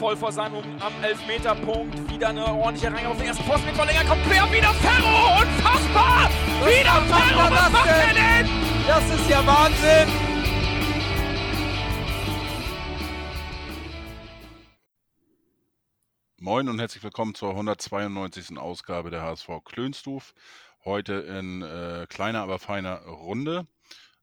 voll vor seinem am Elfmeterpunkt. Wieder eine ordentliche Reihe auf den ersten Posten. Verlänger kommt quer. Wieder Ferro. Unfassbar. Was wieder Ferro. Was macht er denn? Das ist ja Wahnsinn. Moin und herzlich willkommen zur 192. Ausgabe der HSV Klönstuf. Heute in äh, kleiner, aber feiner Runde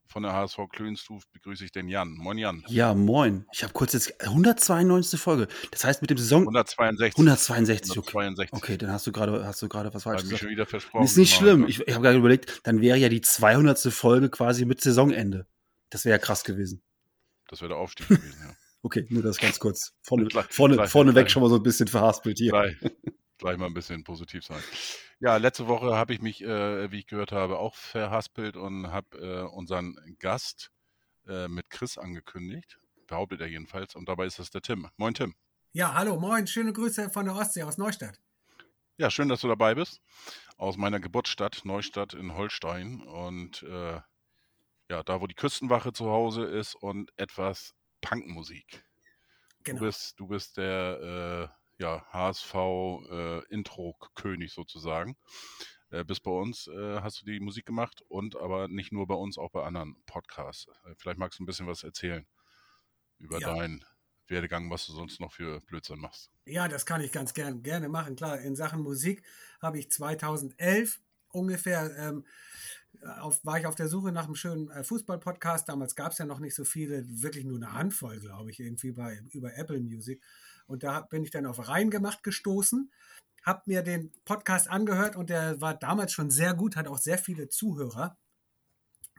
von der HSV Klönstuf begrüße ich den Jan. Moin Jan. Ja, moin. Ich habe kurz jetzt 192. Folge. Das heißt mit dem Saison 162. 162. 162. Okay, okay dann hast du gerade hast du gerade was falsch gesagt. schon wieder versprochen. Ist nicht schlimm. ne? Ich, ich habe gerade überlegt, dann wäre ja die 200. Folge quasi mit Saisonende. Das wäre ja krass gewesen. Das wäre der Aufstieg gewesen, ja. Okay, nur das ganz kurz. Vorne, vorne, vorneweg schon mal so ein bisschen verhaspelt hier. Gleich, gleich mal ein bisschen positiv sein. Ja, letzte Woche habe ich mich, äh, wie ich gehört habe, auch verhaspelt und habe äh, unseren Gast äh, mit Chris angekündigt. Behauptet er jedenfalls. Und dabei ist das der Tim. Moin Tim. Ja, hallo, moin, schöne Grüße von der Ostsee aus Neustadt. Ja, schön, dass du dabei bist. Aus meiner Geburtsstadt, Neustadt in Holstein. Und äh, ja, da, wo die Küstenwache zu Hause ist und etwas Punkmusik. Genau. Du bist, du bist der äh, ja, HSV äh, sozusagen. Äh, bis bei uns äh, hast du die Musik gemacht und aber nicht nur bei uns, auch bei anderen Podcasts. Vielleicht magst du ein bisschen was erzählen über Ja. deinen Werdegang, was du sonst noch für Blödsinn machst. Ja, das kann ich ganz gern, gerne machen. Klar, in Sachen Musik habe ich 2011 ungefähr, ähm, auf, war ich auf der Suche nach einem schönen äh, Fußball-Podcast. Damals gab es ja noch nicht so viele, wirklich nur eine Handvoll, glaube ich, irgendwie bei, über Apple Music. Und da bin ich dann auf Reingemacht gestoßen, habe mir den Podcast angehört und der war damals schon sehr gut, hat auch sehr viele Zuhörer.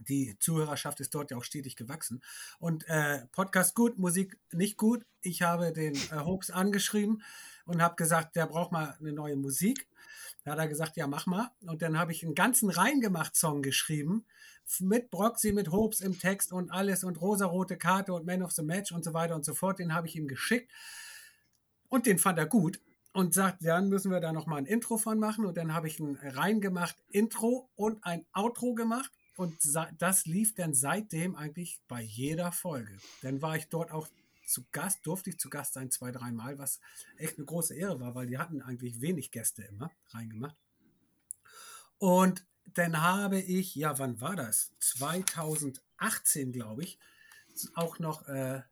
Die Zuhörerschaft ist dort ja auch stetig gewachsen. Und äh, Podcast gut, Musik nicht gut. Ich habe den äh, Hoax angeschrieben und habe gesagt, der braucht mal eine neue Musik. Da hat er gesagt, ja, mach mal. Und dann habe ich einen ganzen Reingemacht-Song geschrieben mit Broxy, mit Hobbs im Text und alles und rosarote Karte und Man of the Match und so weiter und so fort. Den habe ich ihm geschickt und den fand er gut und sagt, dann müssen wir da noch mal ein Intro von machen. Und dann habe ich ein reingemacht Intro und ein Outro gemacht. Und das lief dann seitdem eigentlich bei jeder Folge. Dann war ich dort auch zu Gast, durfte ich zu Gast sein, zwei, dreimal, was echt eine große Ehre war, weil die hatten eigentlich wenig Gäste immer reingemacht. Und dann habe ich, ja, wann war das? 2018, glaube ich, auch noch, äh,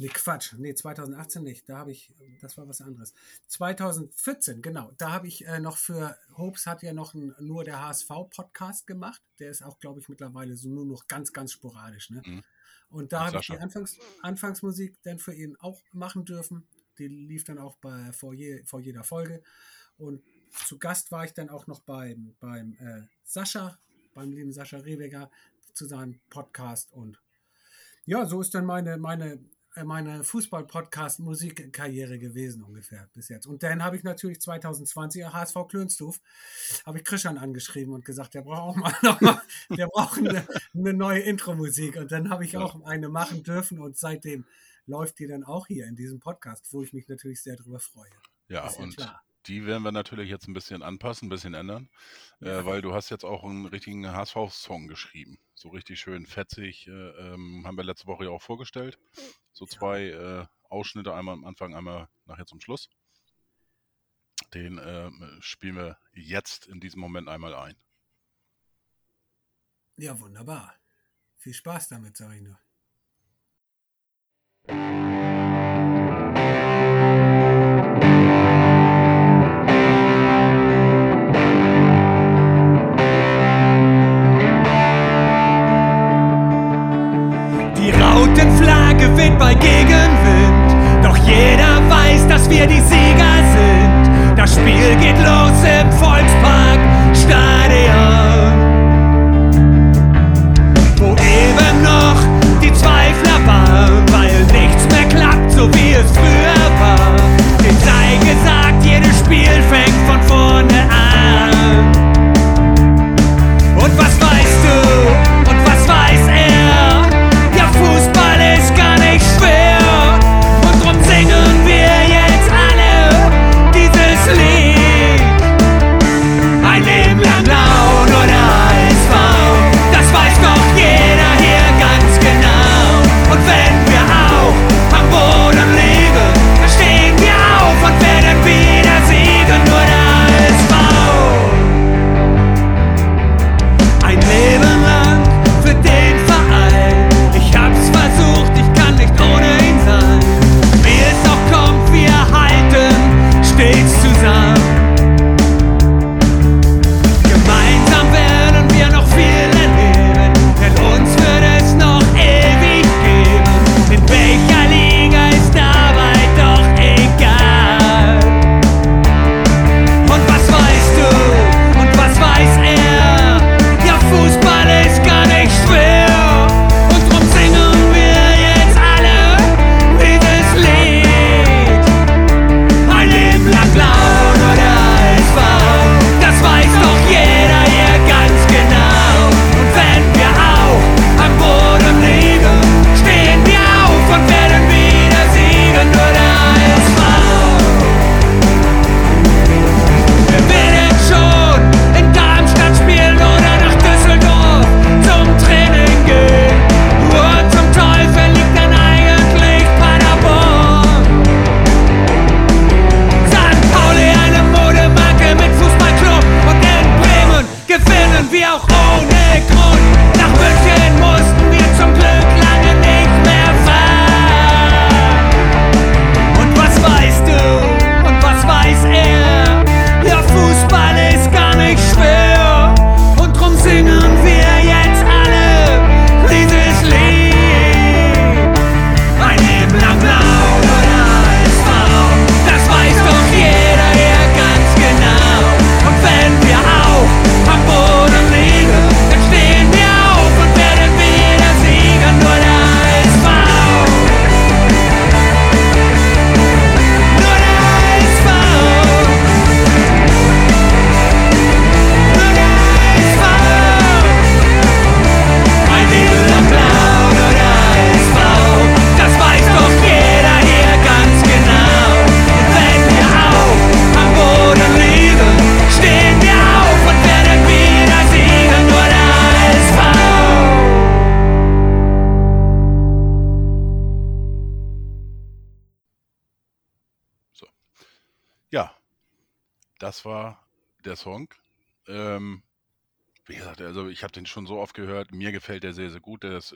nee, Quatsch, nee, 2018 nicht, da habe ich, das war was anderes. 2014, genau, da habe ich äh, noch für, Hopes hat ja noch ein, nur der HSV-Podcast gemacht, der ist auch, glaube ich, mittlerweile so nur noch ganz, ganz sporadisch, ne? Mhm. Und da habe ich die. Anfangs, Anfangsmusik dann für ihn auch machen dürfen. Die lief dann auch bei, vor, je, vor jeder Folge. Und zu Gast war ich dann auch noch beim, beim äh, Sascha, beim lieben Sascha Reweger, zu seinem Podcast. Und ja, so ist dann meine, meine, meine Fußball-Podcast-Musikkarriere gewesen ungefähr bis jetzt. Und dann habe ich natürlich 2020 HSV Klönstuf, habe ich Christian angeschrieben und gesagt, der braucht auch mal noch mal, der braucht eine, eine neue Intro-Musik. Und dann habe ich auch eine machen dürfen und seitdem läuft die dann auch hier in diesem Podcast, wo ich mich natürlich sehr drüber freue. Ja, Ist ja und klar. Die werden wir natürlich jetzt ein bisschen anpassen, ein bisschen ändern, Ja. äh, weil du hast jetzt auch einen richtigen HSV-Song geschrieben. So richtig schön fetzig, äh, ähm, haben wir letzte Woche ja auch vorgestellt. So Ja. zwei äh, Ausschnitte, einmal am Anfang, einmal nachher zum Schluss. Den äh, spielen wir jetzt in diesem Moment einmal ein. Ja, wunderbar. Viel Spaß damit, sage ich nur. Sind. Das Spiel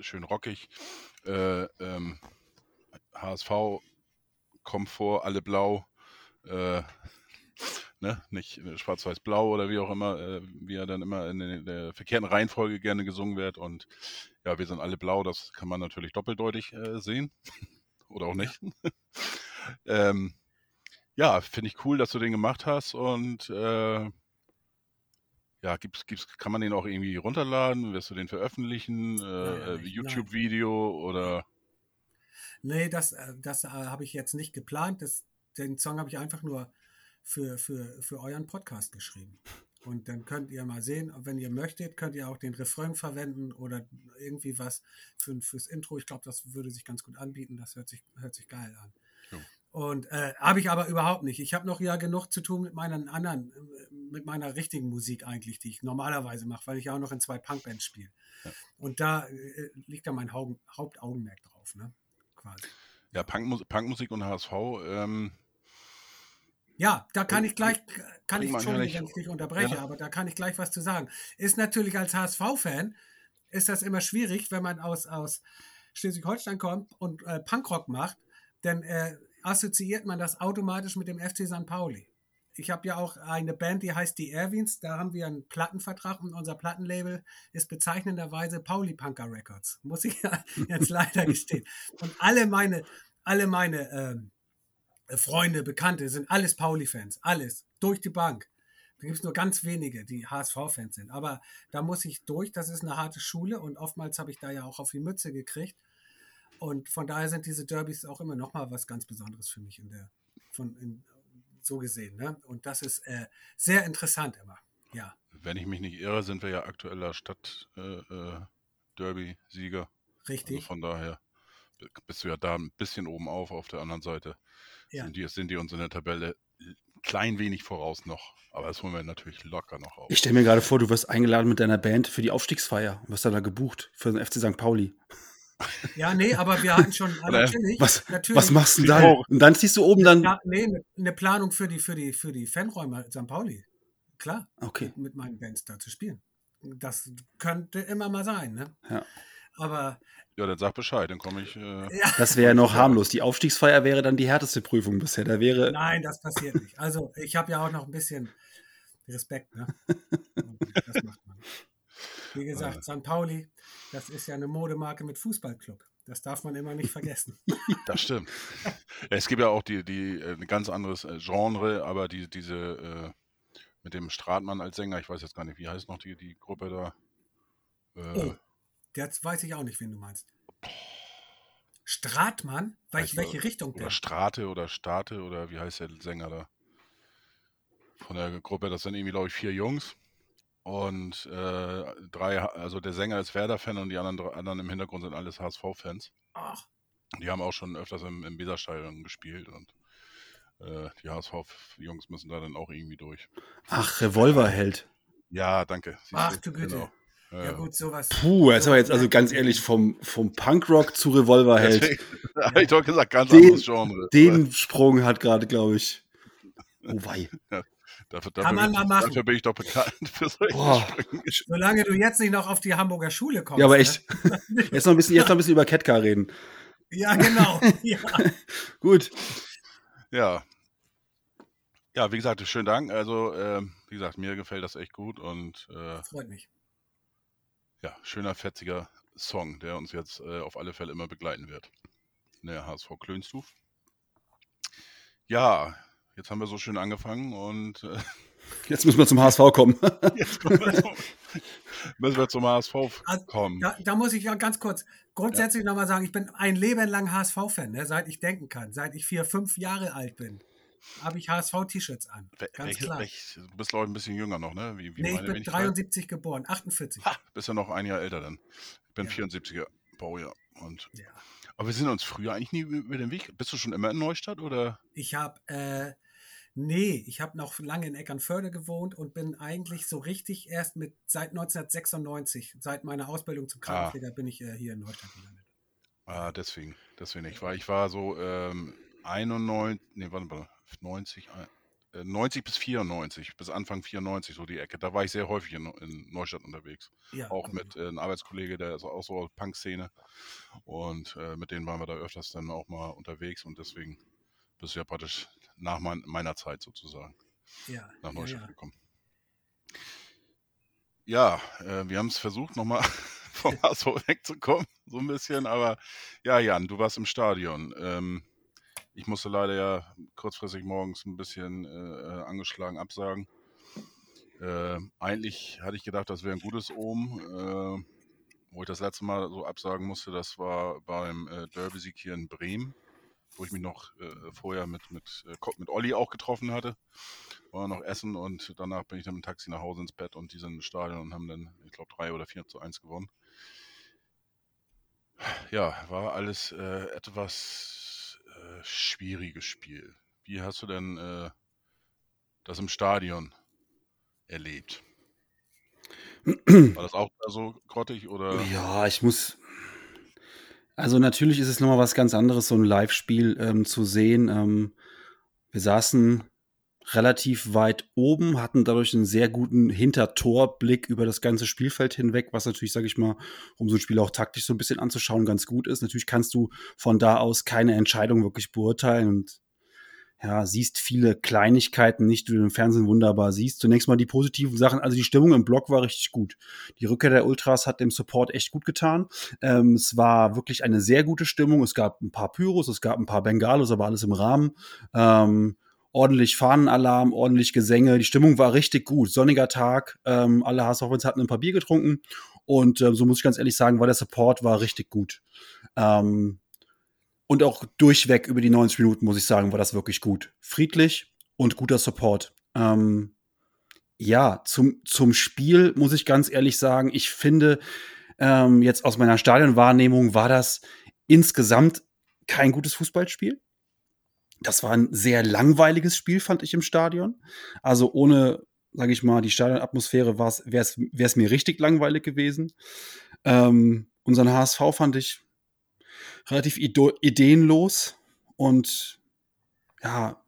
schön rockig. Äh, ähm, HSV, Komfort, alle blau. Äh, ne? Nicht äh, schwarz-weiß-blau oder wie auch immer, äh, wie er dann immer in der, der verkehrten Reihenfolge gerne gesungen wird. Und ja, wir sind alle blau. Das kann man natürlich doppeldeutig äh, sehen. oder auch nicht. ähm, ja, finde ich cool, dass du den gemacht hast und äh, ja, gibt's, gibt's, kann man den auch irgendwie runterladen? Wirst du den veröffentlichen? Äh, äh, YouTube-Video oder Nee, das, äh, das äh, habe ich jetzt nicht geplant. Das, den Song habe ich einfach nur für, für, für euren Podcast geschrieben. Und dann könnt ihr mal sehen, wenn ihr möchtet, könnt ihr auch den Refrain verwenden oder irgendwie was für, fürs Intro. Ich glaube, das würde sich ganz gut anbieten. Das hört sich, hört sich geil an. Und äh, habe ich aber überhaupt nicht. Ich habe noch ja genug zu tun mit meinen anderen, äh, mit meiner richtigen Musik eigentlich, die ich normalerweise mache, weil ich ja auch noch in zwei Punkbands spiele. Und da äh, liegt da mein Haupt, Hauptaugenmerk drauf, ne? Quasi. ja, Punkmus Punkmusik und HSV. Ähm, Ja, da kann ich gleich, kann ich, ja Entschuldigung, nicht- wenn ich dich unterbreche, Ja. aber da kann ich gleich was zu sagen. Ist natürlich als HSV-Fan, ist das immer schwierig, wenn man aus, aus Schleswig-Holstein kommt und äh, Punkrock macht, denn äh, assoziiert man das automatisch mit dem FC St. Pauli. Ich habe ja auch eine Band, die heißt die Erwins, da haben wir einen Plattenvertrag und unser Plattenlabel ist bezeichnenderweise Pauli Punker Records, muss ich jetzt leider gestehen. Und alle meine, alle meine ähm, Freunde, Bekannte sind alles Pauli-Fans, alles, durch die Bank. Da gibt es nur ganz wenige, die HSV-Fans sind. Aber da muss ich durch, das ist eine harte Schule und oftmals habe ich da ja auch auf die Mütze gekriegt. Und von daher sind diese Derbys auch immer noch mal was ganz Besonderes für mich in der, von, in, so gesehen. Ne? Und das ist äh, sehr interessant immer. Ja, wenn ich mich nicht irre, sind wir ja aktueller Stadt-Derby-Sieger. also richtig. von daher bist du ja da ein bisschen oben auf. Auf der anderen Seite Ja. sind, die, sind die uns in der Tabelle ein klein wenig voraus noch. Aber das holen wir natürlich locker noch auf. Ich stelle mir gerade vor, du wirst eingeladen mit deiner Band für die Aufstiegsfeier und wirst dann da gebucht für den FC St. Pauli. Ja, nee, aber wir hatten schon, Oder natürlich, Was, natürlich. was machst du denn dann? Traurig. Und dann ziehst du oben dann. Ja, nee, eine- eine Planung für die, für die, für die Fanräume St. Pauli. Klar. Okay. mit, mit meinen Bands da zu spielen. Das könnte immer mal sein, ne? Ja. Aber Ja, dann sag Bescheid, dann komme ich. Äh, ja, Das wäre ja noch harmlos. Die Aufstiegsfeier wäre dann die härteste Prüfung bisher. Da wäre. nein, das passiert nicht. Also ich habe ja auch noch ein bisschen Respekt, ne? Das macht. Wie gesagt, St. Pauli, das ist ja eine Modemarke mit Fußballclub. Das darf man immer nicht vergessen. Das stimmt. es gibt ja auch die, die äh, ein ganz anderes äh, Genre, aber die, diese äh, mit dem Stratmann als Sänger, ich weiß jetzt gar nicht, wie heißt noch die, die Gruppe da? Äh, Oh, jetzt weiß ich auch nicht, wen du meinst. Stratmann? Welch, welche Richtung Oder denn? Strate oder State oder wie heißt der Sänger da? Von der Gruppe, das sind irgendwie, glaube ich, vier Jungs. Und äh, drei, also der Sänger ist Werder-Fan und die anderen, anderen im Hintergrund sind alles HSV-Fans. Ach, Die haben auch schon öfters im, im Weserstadion gespielt und äh, die HSV-Jungs müssen da dann auch irgendwie durch. Ach, Revolverheld. Ja, danke. Siehst Ach, du? Güte. Genau. ja gut, sowas. Puh, jetzt aber jetzt, also ganz ehrlich, vom, vom Punkrock zu Revolverheld. Habe ich doch gesagt, ganz Den- anderes Genre. Den Sprung hat gerade, glaube ich. Oh wei. Dafür, Kann dafür, man bin mal ich, machen. dafür bin ich doch bekannt für solche Boah. Sprünge. Solange du jetzt nicht noch auf die Hamburger Schule kommst. Ja, aber ne? echt. Jetzt noch ein bisschen, jetzt noch ein bisschen über Ketka reden. Ja, genau. Ja. Gut. Ja. Ja, wie gesagt, schönen Dank. Also, ähm, wie gesagt, mir gefällt das echt gut und äh, Freut mich. ja, schöner, fetziger Song, der uns jetzt äh, auf alle Fälle immer begleiten wird. Der HSV Klönstuf. Ja, jetzt haben wir so schön angefangen und äh, Jetzt müssen wir zum HSV kommen. jetzt wir zum, müssen wir zum HSV Also, kommen. Da, da muss ich ja ganz kurz grundsätzlich nochmal sagen, ich bin ein Leben lang HSV-Fan, ne, seit ich denken kann. Seit ich vier, fünf Jahre alt bin, habe ich HSV-T-Shirts an. Ganz welche- klar. welch- du bist, glaube ich, ein bisschen jünger noch, ne? Wie, wie nee, ich bin Wenigkeit? 73 geboren, 48. Ha, bist ja noch ein Jahr älter dann. Ich bin Ja. 74er Baujahr. Und, Ja. aber wir sind uns früher eigentlich nie über den Weg. Bist du schon immer in Neustadt oder? Ich habe, äh, nee, ich habe noch lange in Eckernförde gewohnt und bin eigentlich so richtig erst mit seit 1996, seit meiner Ausbildung zum Krankenpfleger, bin ich äh, hier in Neustadt gelandet. Ah, deswegen. Deswegen. Ich war, ich war so ähm, 91, nee, warte mal, 90, ein- äh, 90 bis 94, bis Anfang 94, so die Ecke. Da war ich sehr häufig in, in Neustadt unterwegs. Ja, auch okay. mit äh, einem Arbeitskollege, der ist auch so aus Punk-Szene. Und äh, mit denen waren wir da öfters dann auch mal unterwegs und deswegen bist du ja praktisch nach mein, meiner Zeit sozusagen ja, nach ja, Neustadt ja. gekommen. Ja, äh, wir haben es versucht, nochmal vom HSV wegzukommen, so ein bisschen, aber ja, Jan, du warst im Stadion. Ähm, ich musste leider ja kurzfristig morgens ein bisschen äh, äh, angeschlagen absagen. Äh, eigentlich hatte ich gedacht, das wäre ein gutes Omen. Äh, wo ich das letzte Mal so absagen musste, das war beim äh, Derby-Sieg hier in Bremen, wo ich mich noch äh, vorher mit, mit, äh, mit Olli auch getroffen hatte. War noch essen und danach bin ich dann mit dem Taxi nach Hause ins Bett und die sind im Stadion und haben dann, ich glaube, 3 oder 4 zu 1 gewonnen. Ja, war alles äh, etwas äh, schwieriges Spiel. Wie hast du denn äh, das im Stadion erlebt? War das auch so grottig oder? Ja, ich muss. Also natürlich ist es nochmal was ganz anderes, so ein Live-Spiel ähm, zu sehen. Ähm, wir saßen relativ weit oben, hatten dadurch einen sehr guten Hintertorblick über das ganze Spielfeld hinweg, was natürlich, sage ich mal, um so ein Spiel auch taktisch so ein bisschen anzuschauen, ganz gut ist. Natürlich kannst du von da aus keine Entscheidung wirklich beurteilen und ja, siehst viele Kleinigkeiten nicht, die du im Fernsehen wunderbar siehst. Zunächst mal die positiven Sachen. Also die Stimmung im Block war richtig gut. Die Rückkehr der Ultras hat dem Support echt gut getan. Ähm, es war wirklich eine sehr gute Stimmung. Es gab ein paar Pyros, es gab ein paar Bengalos, aber alles im Rahmen. Ähm, ordentlich Fahnenalarm, ordentlich Gesänge. Die Stimmung war richtig gut. Sonniger Tag. Ähm, alle HSV-Fans hatten ein paar Bier getrunken. Und ähm, so muss ich ganz ehrlich sagen, war der Support war richtig gut. Ähm, und auch durchweg über die 90 Minuten, muss ich sagen, war das wirklich gut. Friedlich und guter Support. Ähm, ja, zum, zum Spiel muss ich ganz ehrlich sagen, ich finde, ähm, jetzt aus meiner Stadionwahrnehmung war das insgesamt kein gutes Fußballspiel. Das war ein sehr langweiliges Spiel, fand ich im Stadion. Also ohne, sage ich mal, die Stadionatmosphäre wäre es mir richtig langweilig gewesen. Ähm, unseren HSV fand ich relativ ideenlos und ja,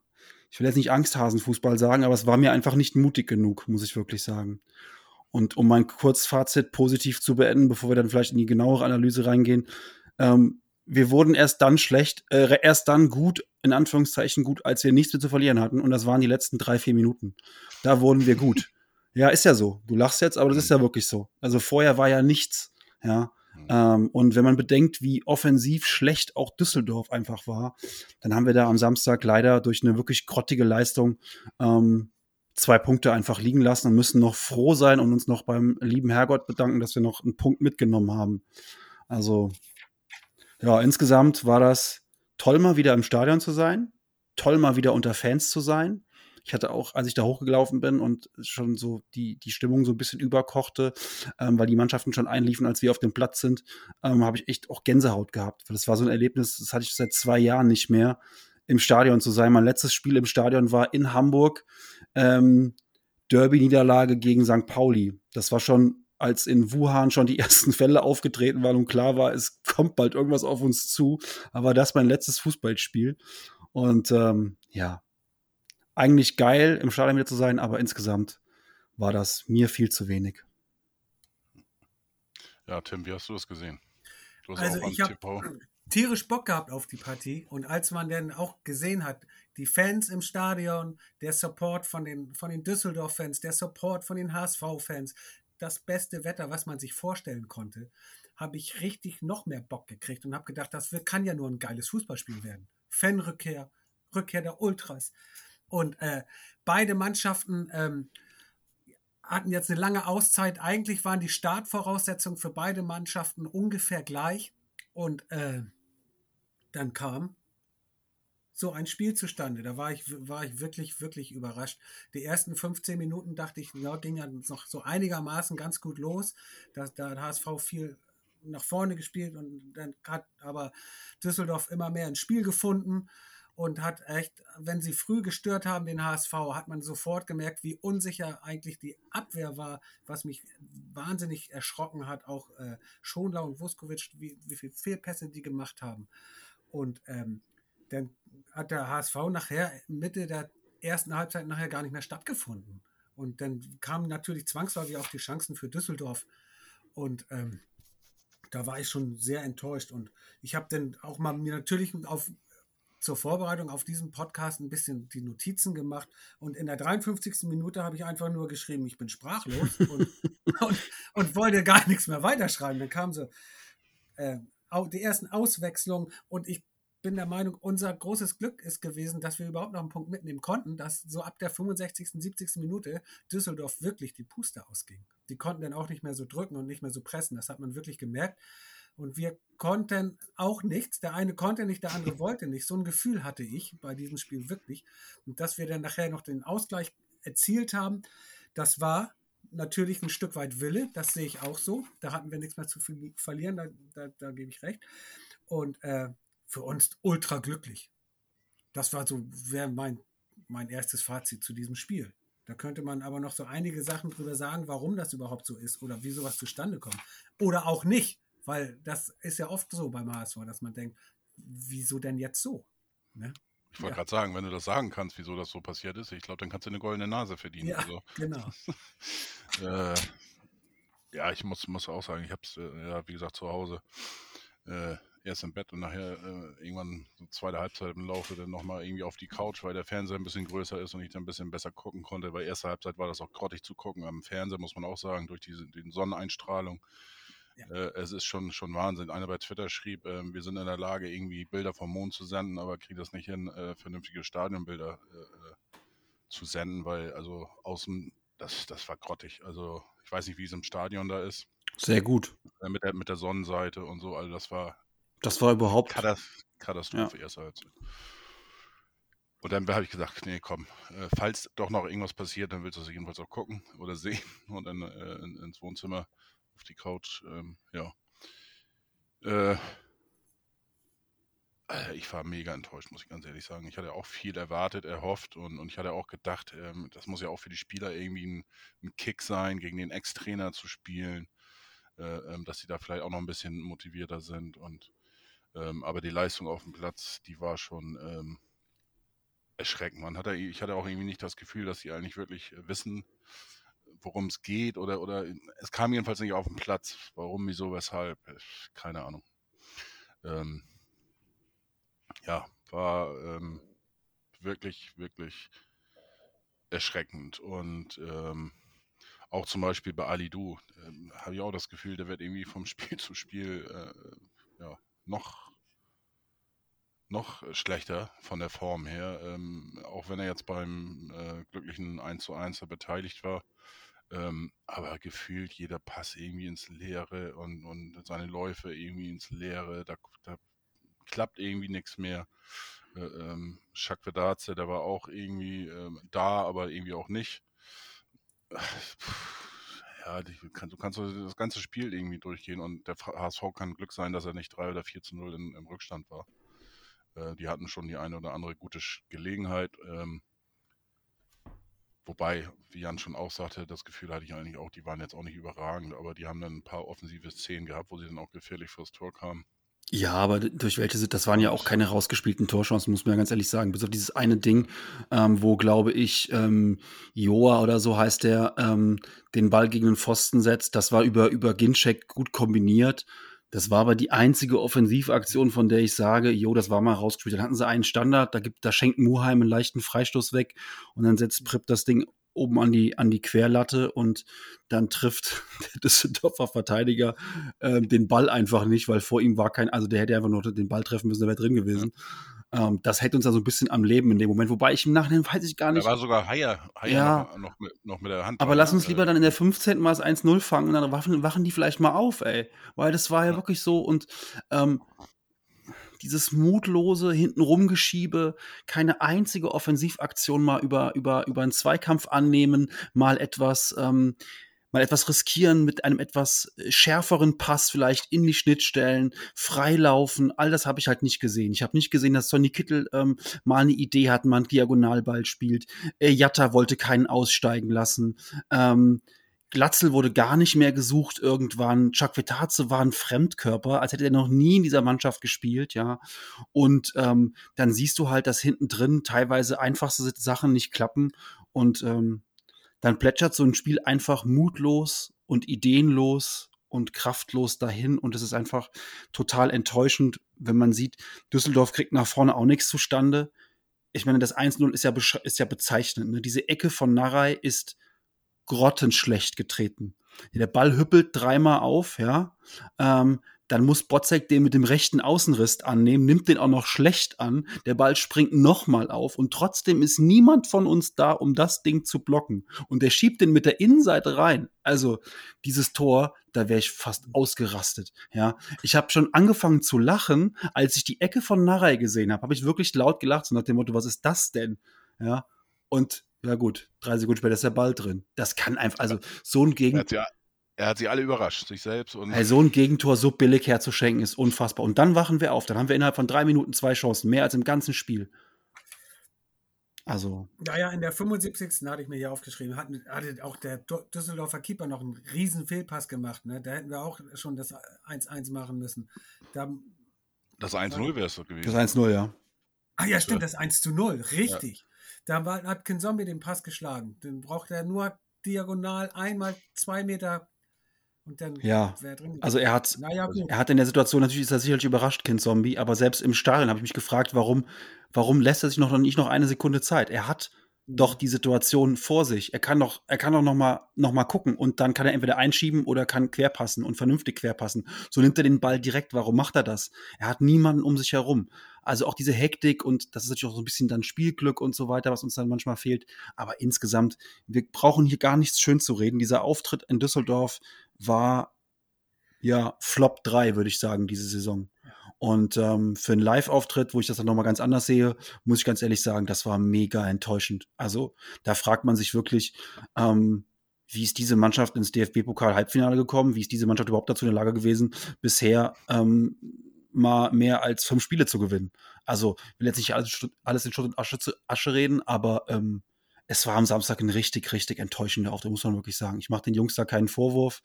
ich will jetzt nicht Angsthasenfußball sagen, aber es war mir einfach nicht mutig genug, muss ich wirklich sagen. Und um mein Kurzfazit positiv zu beenden, bevor wir dann vielleicht in die genauere Analyse reingehen, ähm, wir wurden erst dann schlecht, äh, erst dann gut, in Anführungszeichen gut, als wir nichts mehr zu verlieren hatten. Und das waren die letzten drei, vier Minuten. Da wurden wir gut. ja, ist ja so. Du lachst jetzt, aber das ist ja wirklich so. Also vorher war ja nichts. Ja. Ähm, und wenn man bedenkt, wie offensiv schlecht auch Düsseldorf einfach war, dann haben wir da am Samstag leider durch eine wirklich grottige Leistung ähm, zwei Punkte einfach liegen lassen und müssen noch froh sein und uns noch beim lieben Herrgott bedanken, dass wir noch einen Punkt mitgenommen haben. Also, ja, insgesamt war das toll, mal wieder im Stadion zu sein, toll, mal wieder unter Fans zu sein. Ich hatte auch, als ich da hochgelaufen bin und schon so die, die Stimmung so ein bisschen überkochte, ähm, weil die Mannschaften schon einliefen, als wir auf dem Platz sind, ähm, habe ich echt auch Gänsehaut gehabt. Das war so ein Erlebnis, das hatte ich seit zwei Jahren nicht mehr, im Stadion zu sein. Mein letztes Spiel im Stadion war in Hamburg, ähm, Derby-Niederlage gegen St. Pauli. Das war schon, als in Wuhan schon die ersten Fälle aufgetreten waren und klar war, es kommt bald irgendwas auf uns zu. Aber das mein letztes Fußballspiel. Und ähm, ja, eigentlich geil, im Stadion wieder zu sein, aber insgesamt war das mir viel zu wenig. Ja, Tim, wie hast du das gesehen? Du hast Also auch ich habe tierisch Bock gehabt auf die Partie und als man dann auch gesehen hat, die Fans im Stadion, der Support von den, von den Düsseldorf-Fans, der Support von den HSV-Fans, das beste Wetter, was man sich vorstellen konnte, habe ich richtig noch mehr Bock gekriegt und habe gedacht, das wird, kann ja nur ein geiles Fußballspiel werden. Fanrückkehr, Rückkehr der Ultras. Und äh, beide Mannschaften ähm, hatten jetzt eine lange Auszeit. Eigentlich waren die Startvoraussetzungen für beide Mannschaften ungefähr gleich. Und äh, dann kam so ein Spiel zustande. Da war ich, war ich wirklich, wirklich überrascht. Die ersten 15 Minuten dachte ich, ja, ging ja noch so einigermaßen ganz gut los. Da, hat HSV viel nach vorne gespielt und dann hat aber Düsseldorf immer mehr ins Spiel gefunden und hat echt, wenn sie früh gestört haben, den HSV, hat man sofort gemerkt, wie unsicher eigentlich die Abwehr war, was mich wahnsinnig erschrocken hat. Auch äh, Schonlau und Vuskovic, wie, wie viele Fehlpässe die gemacht haben. Und ähm, dann hat der HSV nachher Mitte der ersten Halbzeit nachher gar nicht mehr stattgefunden. Und dann kamen natürlich zwangsläufig auch die Chancen für Düsseldorf. Und ähm, da war ich schon sehr enttäuscht. Und ich habe dann auch mal mir natürlich auf, zur Vorbereitung auf diesen Podcast ein bisschen die Notizen gemacht. Und in der 53. Minute habe ich einfach nur geschrieben, ich bin sprachlos und, und, und, wollte gar nichts mehr weiterschreiben. Dann kamen so äh, die ersten Auswechslungen und ich bin der Meinung, unser großes Glück ist gewesen, dass wir überhaupt noch einen Punkt mitnehmen konnten, dass so ab der 65., 70. Minute Düsseldorf wirklich die Puste ausging. Die konnten dann auch nicht mehr so drücken und nicht mehr so pressen. Das hat man wirklich gemerkt. Und wir konnten auch nichts. Der eine konnte nicht, der andere wollte nicht. So ein Gefühl hatte ich bei diesem Spiel wirklich. Und dass wir dann nachher noch den Ausgleich erzielt haben, das war natürlich ein Stück weit Wille. Das sehe ich auch so. Da hatten wir nichts mehr zu verlieren. Da, da, da gebe ich recht. Und äh, für uns ultra glücklich. Das war so, wäre mein, mein erstes Fazit zu diesem Spiel. Da könnte man aber noch so einige Sachen drüber sagen, warum das überhaupt so ist oder wie sowas zustande kommt. Oder auch nicht, weil das ist ja oft so beim HSV, dass man denkt, wieso denn jetzt so? Ne? Ich wollte ja. gerade sagen, wenn du das sagen kannst, wieso das so passiert ist, ich glaube, dann kannst du eine goldene Nase verdienen. Ja, also, genau. äh, ja, ich muss, muss auch sagen, ich habe es, äh, ja, wie gesagt, zu Hause äh, erst im Bett und nachher äh, irgendwann so zweite Halbzeit im Laufe dann nochmal irgendwie auf die Couch, weil der Fernseher ein bisschen größer ist und ich dann ein bisschen besser gucken konnte, weil erste Halbzeit war das auch grottig zu gucken am Fernseher, muss man auch sagen, durch diese die Sonneneinstrahlung. Ja. Äh, es ist schon, schon Wahnsinn. Einer bei Twitter schrieb, äh, wir sind in der Lage, irgendwie Bilder vom Mond zu senden, aber kriegen das nicht hin, äh, vernünftige Stadionbilder äh, äh, zu senden, weil also außen, das, das war grottig. Also ich weiß nicht, wie es im Stadion da ist. Sehr gut. mit, der, mit der Sonnenseite und so, also das war das war überhaupt. Katastrophe, ja. Halbzeit. Und dann habe ich gesagt, nee, komm, äh, falls doch noch irgendwas passiert, dann willst du es jedenfalls auch gucken oder sehen und dann äh, in, ins Wohnzimmer auf die Couch. Ähm, ja. Äh, äh, ich war mega enttäuscht, muss ich ganz ehrlich sagen. Ich hatte auch viel erwartet, erhofft und, und ich hatte auch gedacht, ähm, das muss ja auch für die Spieler irgendwie ein, ein Kick sein, gegen den Ex-Trainer zu spielen, äh, ähm, dass sie da vielleicht auch noch ein bisschen motivierter sind und ähm, aber die Leistung auf dem Platz, die war schon ähm, erschreckend. Man hatte, ich hatte auch irgendwie nicht das Gefühl, dass sie eigentlich wirklich wissen, worum es geht oder, oder es kam jedenfalls nicht auf den Platz. Warum, wieso, weshalb? Keine Ahnung. Ähm, ja, war ähm, wirklich, wirklich erschreckend. Und ähm, auch zum Beispiel bei Ali Du ähm, habe ich auch das Gefühl, der wird irgendwie vom Spiel zu Spiel äh, ja, noch, noch schlechter von der Form her. Ähm, auch wenn er jetzt beim äh, glücklichen 1 zu 1 beteiligt war. Ähm, aber gefühlt jeder Pass irgendwie ins Leere und, und seine Läufe irgendwie ins Leere. Da, da klappt irgendwie nichts mehr. Äh, ähm, Shakvedaze, der war auch irgendwie ähm, da, aber irgendwie auch nicht. Ja, die, kann, du kannst das ganze Spiel irgendwie durchgehen und der HSV kann Glück sein, dass er nicht 3 oder 4 zu 0 in, im Rückstand war. Äh, die hatten schon die eine oder andere gute Gelegenheit. Ähm, wobei, wie Jan schon auch sagte, das Gefühl hatte ich eigentlich auch, die waren jetzt auch nicht überragend, aber die haben dann ein paar offensive Szenen gehabt, wo sie dann auch gefährlich fürs Tor kamen. Ja, aber durch welche das waren ja auch keine rausgespielten Torchancen, muss man ja ganz ehrlich sagen. Bis auf dieses eine Ding, ähm, wo, glaube ich, ähm, Joa oder so heißt der, ähm, den Ball gegen den Pfosten setzt. Das war über, über Ginczek gut kombiniert. Das war aber die einzige Offensivaktion, von der ich sage, jo, das war mal rausgespielt. Dann hatten sie einen Standard, da gibt, da schenkt Muheim einen leichten Freistoß weg und dann setzt Pripp das Ding oben an die, an die Querlatte und dann trifft der Düsseldorfer Verteidiger äh, den Ball einfach nicht, weil vor ihm war kein, also der hätte einfach nur den Ball treffen müssen, der wäre drin gewesen. Ja. Ähm, das hält uns da so ein bisschen am Leben in dem Moment, wobei ich im Nachhinein weiß ich gar nicht. Da war sogar Haier, Haier ja, noch, noch, mit, noch mit der Hand. Aber lass uns lieber dann in der 15. Mal das 1-0 fangen und dann wachen, wachen die vielleicht mal auf, ey. Weil das war ja, ja. wirklich so und ähm, dieses mutlose Hintenrumgeschiebe, keine einzige Offensivaktion mal über, über, über einen Zweikampf annehmen, mal etwas, ähm, mal etwas riskieren mit einem etwas schärferen Pass vielleicht in die Schnittstellen, freilaufen, all das habe ich halt nicht gesehen. Ich habe nicht gesehen, dass Sonny Kittel ähm, mal eine Idee hat, man Diagonalball spielt. Äh, Jatta wollte keinen aussteigen lassen. Ähm, Glatzel wurde gar nicht mehr gesucht irgendwann. Chuck Vetaze war ein Fremdkörper, als hätte er noch nie in dieser Mannschaft gespielt, ja. Und ähm, dann siehst du halt, dass hinten drin teilweise einfachste Sachen nicht klappen. Und ähm, dann plätschert so ein Spiel einfach mutlos und ideenlos und kraftlos dahin. Und es ist einfach total enttäuschend, wenn man sieht, Düsseldorf kriegt nach vorne auch nichts zustande. Ich meine, das 1-0 ist ja, ist ja bezeichnend. Ne? Diese Ecke von Narei ist grottenschlecht getreten. Der Ball hüppelt dreimal auf, ja. Ähm, dann muss Botzek den mit dem rechten Außenriss annehmen, nimmt den auch noch schlecht an. Der Ball springt nochmal auf und trotzdem ist niemand von uns da, um das Ding zu blocken. Und der schiebt den mit der Innenseite rein. Also dieses Tor, da wäre ich fast ausgerastet. Ja, ich habe schon angefangen zu lachen, als ich die Ecke von Narei gesehen habe. Habe ich wirklich laut gelacht, so nach dem Motto, was ist das denn? Ja, und ja gut, drei Sekunden später ist der Ball drin. Das kann einfach, also so ein. Er hat sie alle überrascht, sich selbst. Und so ein Gegentor so billig herzuschenken, ist unfassbar. Und dann wachen wir auf. Dann haben wir innerhalb von drei Minuten zwei Chancen, mehr als im ganzen Spiel. Also. Naja, in der 75. hatte ich mir hier aufgeschrieben, hat, hatte auch der Düsseldorfer Keeper noch einen riesen Fehlpass gemacht. Ne? Da hätten wir auch schon das 1-1 machen müssen. Da, das 1-0 wäre es doch gewesen. Das 1-0, ja. Ah ja, stimmt, das 1 0, richtig. Ja. Da war, hat Kinzombie den Pass geschlagen. Den braucht er nur diagonal einmal zwei Meter und dann ja, also er hat, naja, er hat in der Situation natürlich ist er sicherlich überrascht, Kind Zombie, aber selbst im Stadion habe ich mich gefragt, warum, warum lässt er sich noch nicht noch eine Sekunde Zeit? Er hat mhm. doch die Situation vor sich. Er kann doch, er kann doch noch mal, noch mal gucken und dann kann er entweder einschieben oder kann querpassen und vernünftig querpassen. So nimmt er den Ball direkt. Warum macht er das? Er hat niemanden um sich herum. Also auch diese Hektik und das ist natürlich auch so ein bisschen dann Spielglück und so weiter, was uns dann manchmal fehlt. Aber insgesamt, wir brauchen hier gar nichts schön zu reden. Dieser Auftritt in Düsseldorf war ja Flop 3, würde ich sagen, diese Saison. Und ähm, für einen Live-Auftritt, wo ich das dann nochmal ganz anders sehe, muss ich ganz ehrlich sagen, das war mega enttäuschend. Also da fragt man sich wirklich, ähm, wie ist diese Mannschaft ins DFB-Pokal-Halbfinale gekommen? Wie ist diese Mannschaft überhaupt dazu in der Lage gewesen, bisher ähm, mal mehr als fünf Spiele zu gewinnen. Also, ich will jetzt nicht alles, alles in Schutt und Asche, zu, Asche reden, aber ähm, es war am Samstag ein richtig, richtig enttäuschender Auftritt, muss man wirklich sagen. Ich mache den Jungs da keinen Vorwurf,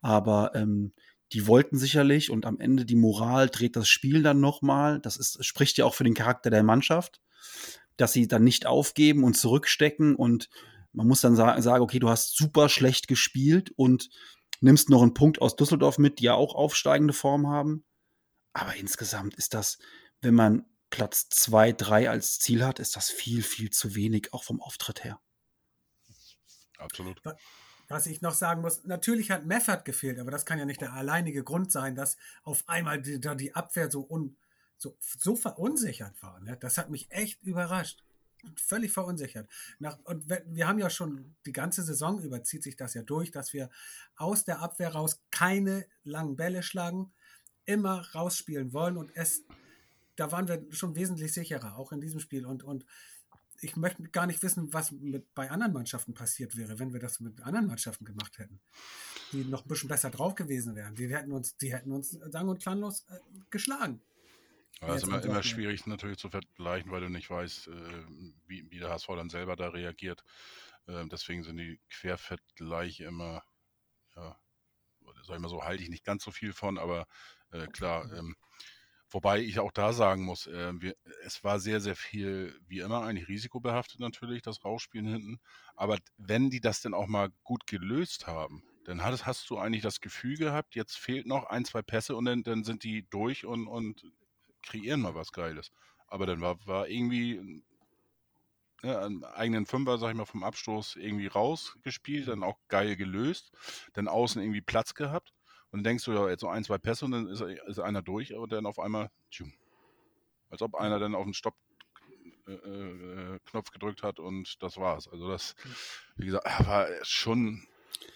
aber ähm, die wollten sicherlich und am Ende die Moral dreht das Spiel dann nochmal. Das ist, spricht ja auch für den Charakter der Mannschaft, dass sie dann nicht aufgeben und zurückstecken und man muss dann sagen, sagen, okay, du hast super schlecht gespielt und nimmst noch einen Punkt aus Düsseldorf mit, die ja auch aufsteigende Form haben. Aber insgesamt ist das, wenn man Platz 2, 3 als Ziel hat, ist das viel, viel zu wenig, auch vom Auftritt her. Absolut. Was ich noch sagen muss, natürlich hat Meffert gefehlt, aber das kann ja nicht der alleinige Grund sein, dass auf einmal die, da die Abwehr so, un, so, so verunsichert war. Ne? Das hat mich echt überrascht. Völlig verunsichert. Nach, und wir haben ja schon die ganze Saison über, zieht sich das ja durch, dass wir aus der Abwehr raus keine langen Bälle schlagen, immer rausspielen wollen und es, da waren wir schon wesentlich sicherer, auch in diesem Spiel. Und, und ich möchte gar nicht wissen, was mit, bei anderen Mannschaften passiert wäre, wenn wir das mit anderen Mannschaften gemacht hätten, die noch ein bisschen besser drauf gewesen wären. Die hätten uns, die hätten uns sang- und klanglos äh, geschlagen. Aber es ist immer, immer schwierig natürlich zu vergleichen, weil du nicht weißt, äh, wie, wie, der HSV dann selber da reagiert. Äh, deswegen sind die Quervergleiche immer, ja, sag ich mal so, halte ich nicht ganz so viel von, aber äh, klar. Mhm. Ähm, wobei ich auch da sagen muss, äh, wir, es war sehr, sehr viel, wie immer, eigentlich risikobehaftet natürlich, das Rausspielen hinten. Aber wenn die das denn auch mal gut gelöst haben, dann hast, hast du eigentlich das Gefühl gehabt, jetzt fehlt noch ein, zwei Pässe und dann, dann sind die durch und, und kreieren mal was Geiles. Aber dann war, war irgendwie ja, einen eigenen Fünfer, sag ich mal, vom Abstoß irgendwie rausgespielt, dann auch geil gelöst, dann außen irgendwie Platz gehabt. Und denkst du ja, jetzt noch ein, zwei Pässe und dann ist, ist einer durch und dann auf einmal, tschum, als ob einer dann auf den Stopp äh, äh, Knopf gedrückt hat und das war's. Also das, wie gesagt, war schon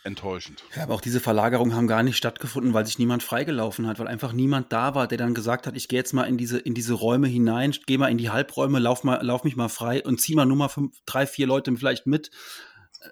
enttäuschend. Ja, aber auch diese Verlagerungen haben gar nicht stattgefunden, weil sich niemand freigelaufen hat, weil einfach niemand da war, der dann gesagt hat, ich gehe jetzt mal in diese, in diese Räume hinein, gehe mal in die Halbräume, lauf, mal, lauf mich mal frei und zieh mal nur mal fünf, drei, vier Leute vielleicht mit.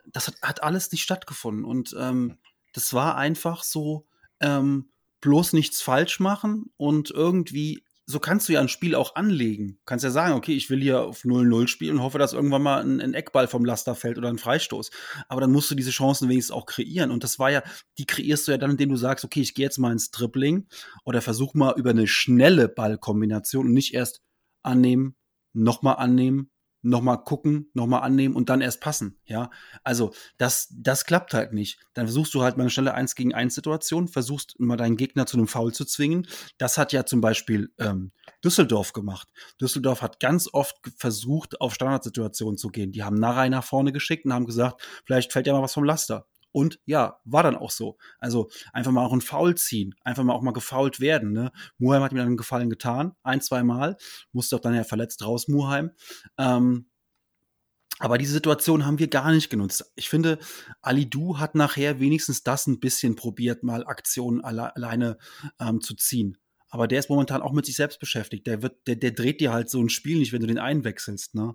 Das hat, hat alles nicht stattgefunden. Und ähm, das war einfach so, ähm, bloß nichts falsch machen und irgendwie so kannst du ja ein Spiel auch anlegen. Du kannst ja sagen, okay, ich will hier auf 0-0 spielen und hoffe, dass irgendwann mal ein, ein, Eckball vom Laster fällt oder ein Freistoß. Aber dann musst du diese Chancen wenigstens auch kreieren. Und das war ja, die kreierst du ja dann, indem du sagst, okay, ich gehe jetzt mal ins Dribbling oder versuch mal über eine schnelle Ballkombination und nicht erst annehmen, nochmal annehmen, nochmal gucken, nochmal annehmen und dann erst passen. Ja, also das, das klappt halt nicht. Dann versuchst du halt mal eine schnelle 1 gegen 1 Situation, versuchst mal deinen Gegner zu einem Foul zu zwingen. Das hat ja zum Beispiel ähm, Düsseldorf gemacht. Düsseldorf hat ganz oft versucht, auf Standardsituationen zu gehen. Die haben Narei nach vorne geschickt und haben gesagt, vielleicht fällt ja mal was vom Laster. Und ja, war dann auch so. Also einfach mal auch ein Foul ziehen, einfach mal auch mal gefault werden. Ne? Muheim hat mir dann einen Gefallen getan, ein, zwei Mal, musste auch dann ja verletzt raus, Muheim. Ähm, aber diese Situation haben wir gar nicht genutzt. Ich finde, Ali Du hat nachher wenigstens das ein bisschen probiert, mal Aktionen alle, alleine ähm, zu ziehen. Aber der ist momentan auch mit sich selbst beschäftigt. Der wird, der, der dreht dir halt so ein Spiel nicht, wenn du den einwechselst. Ne?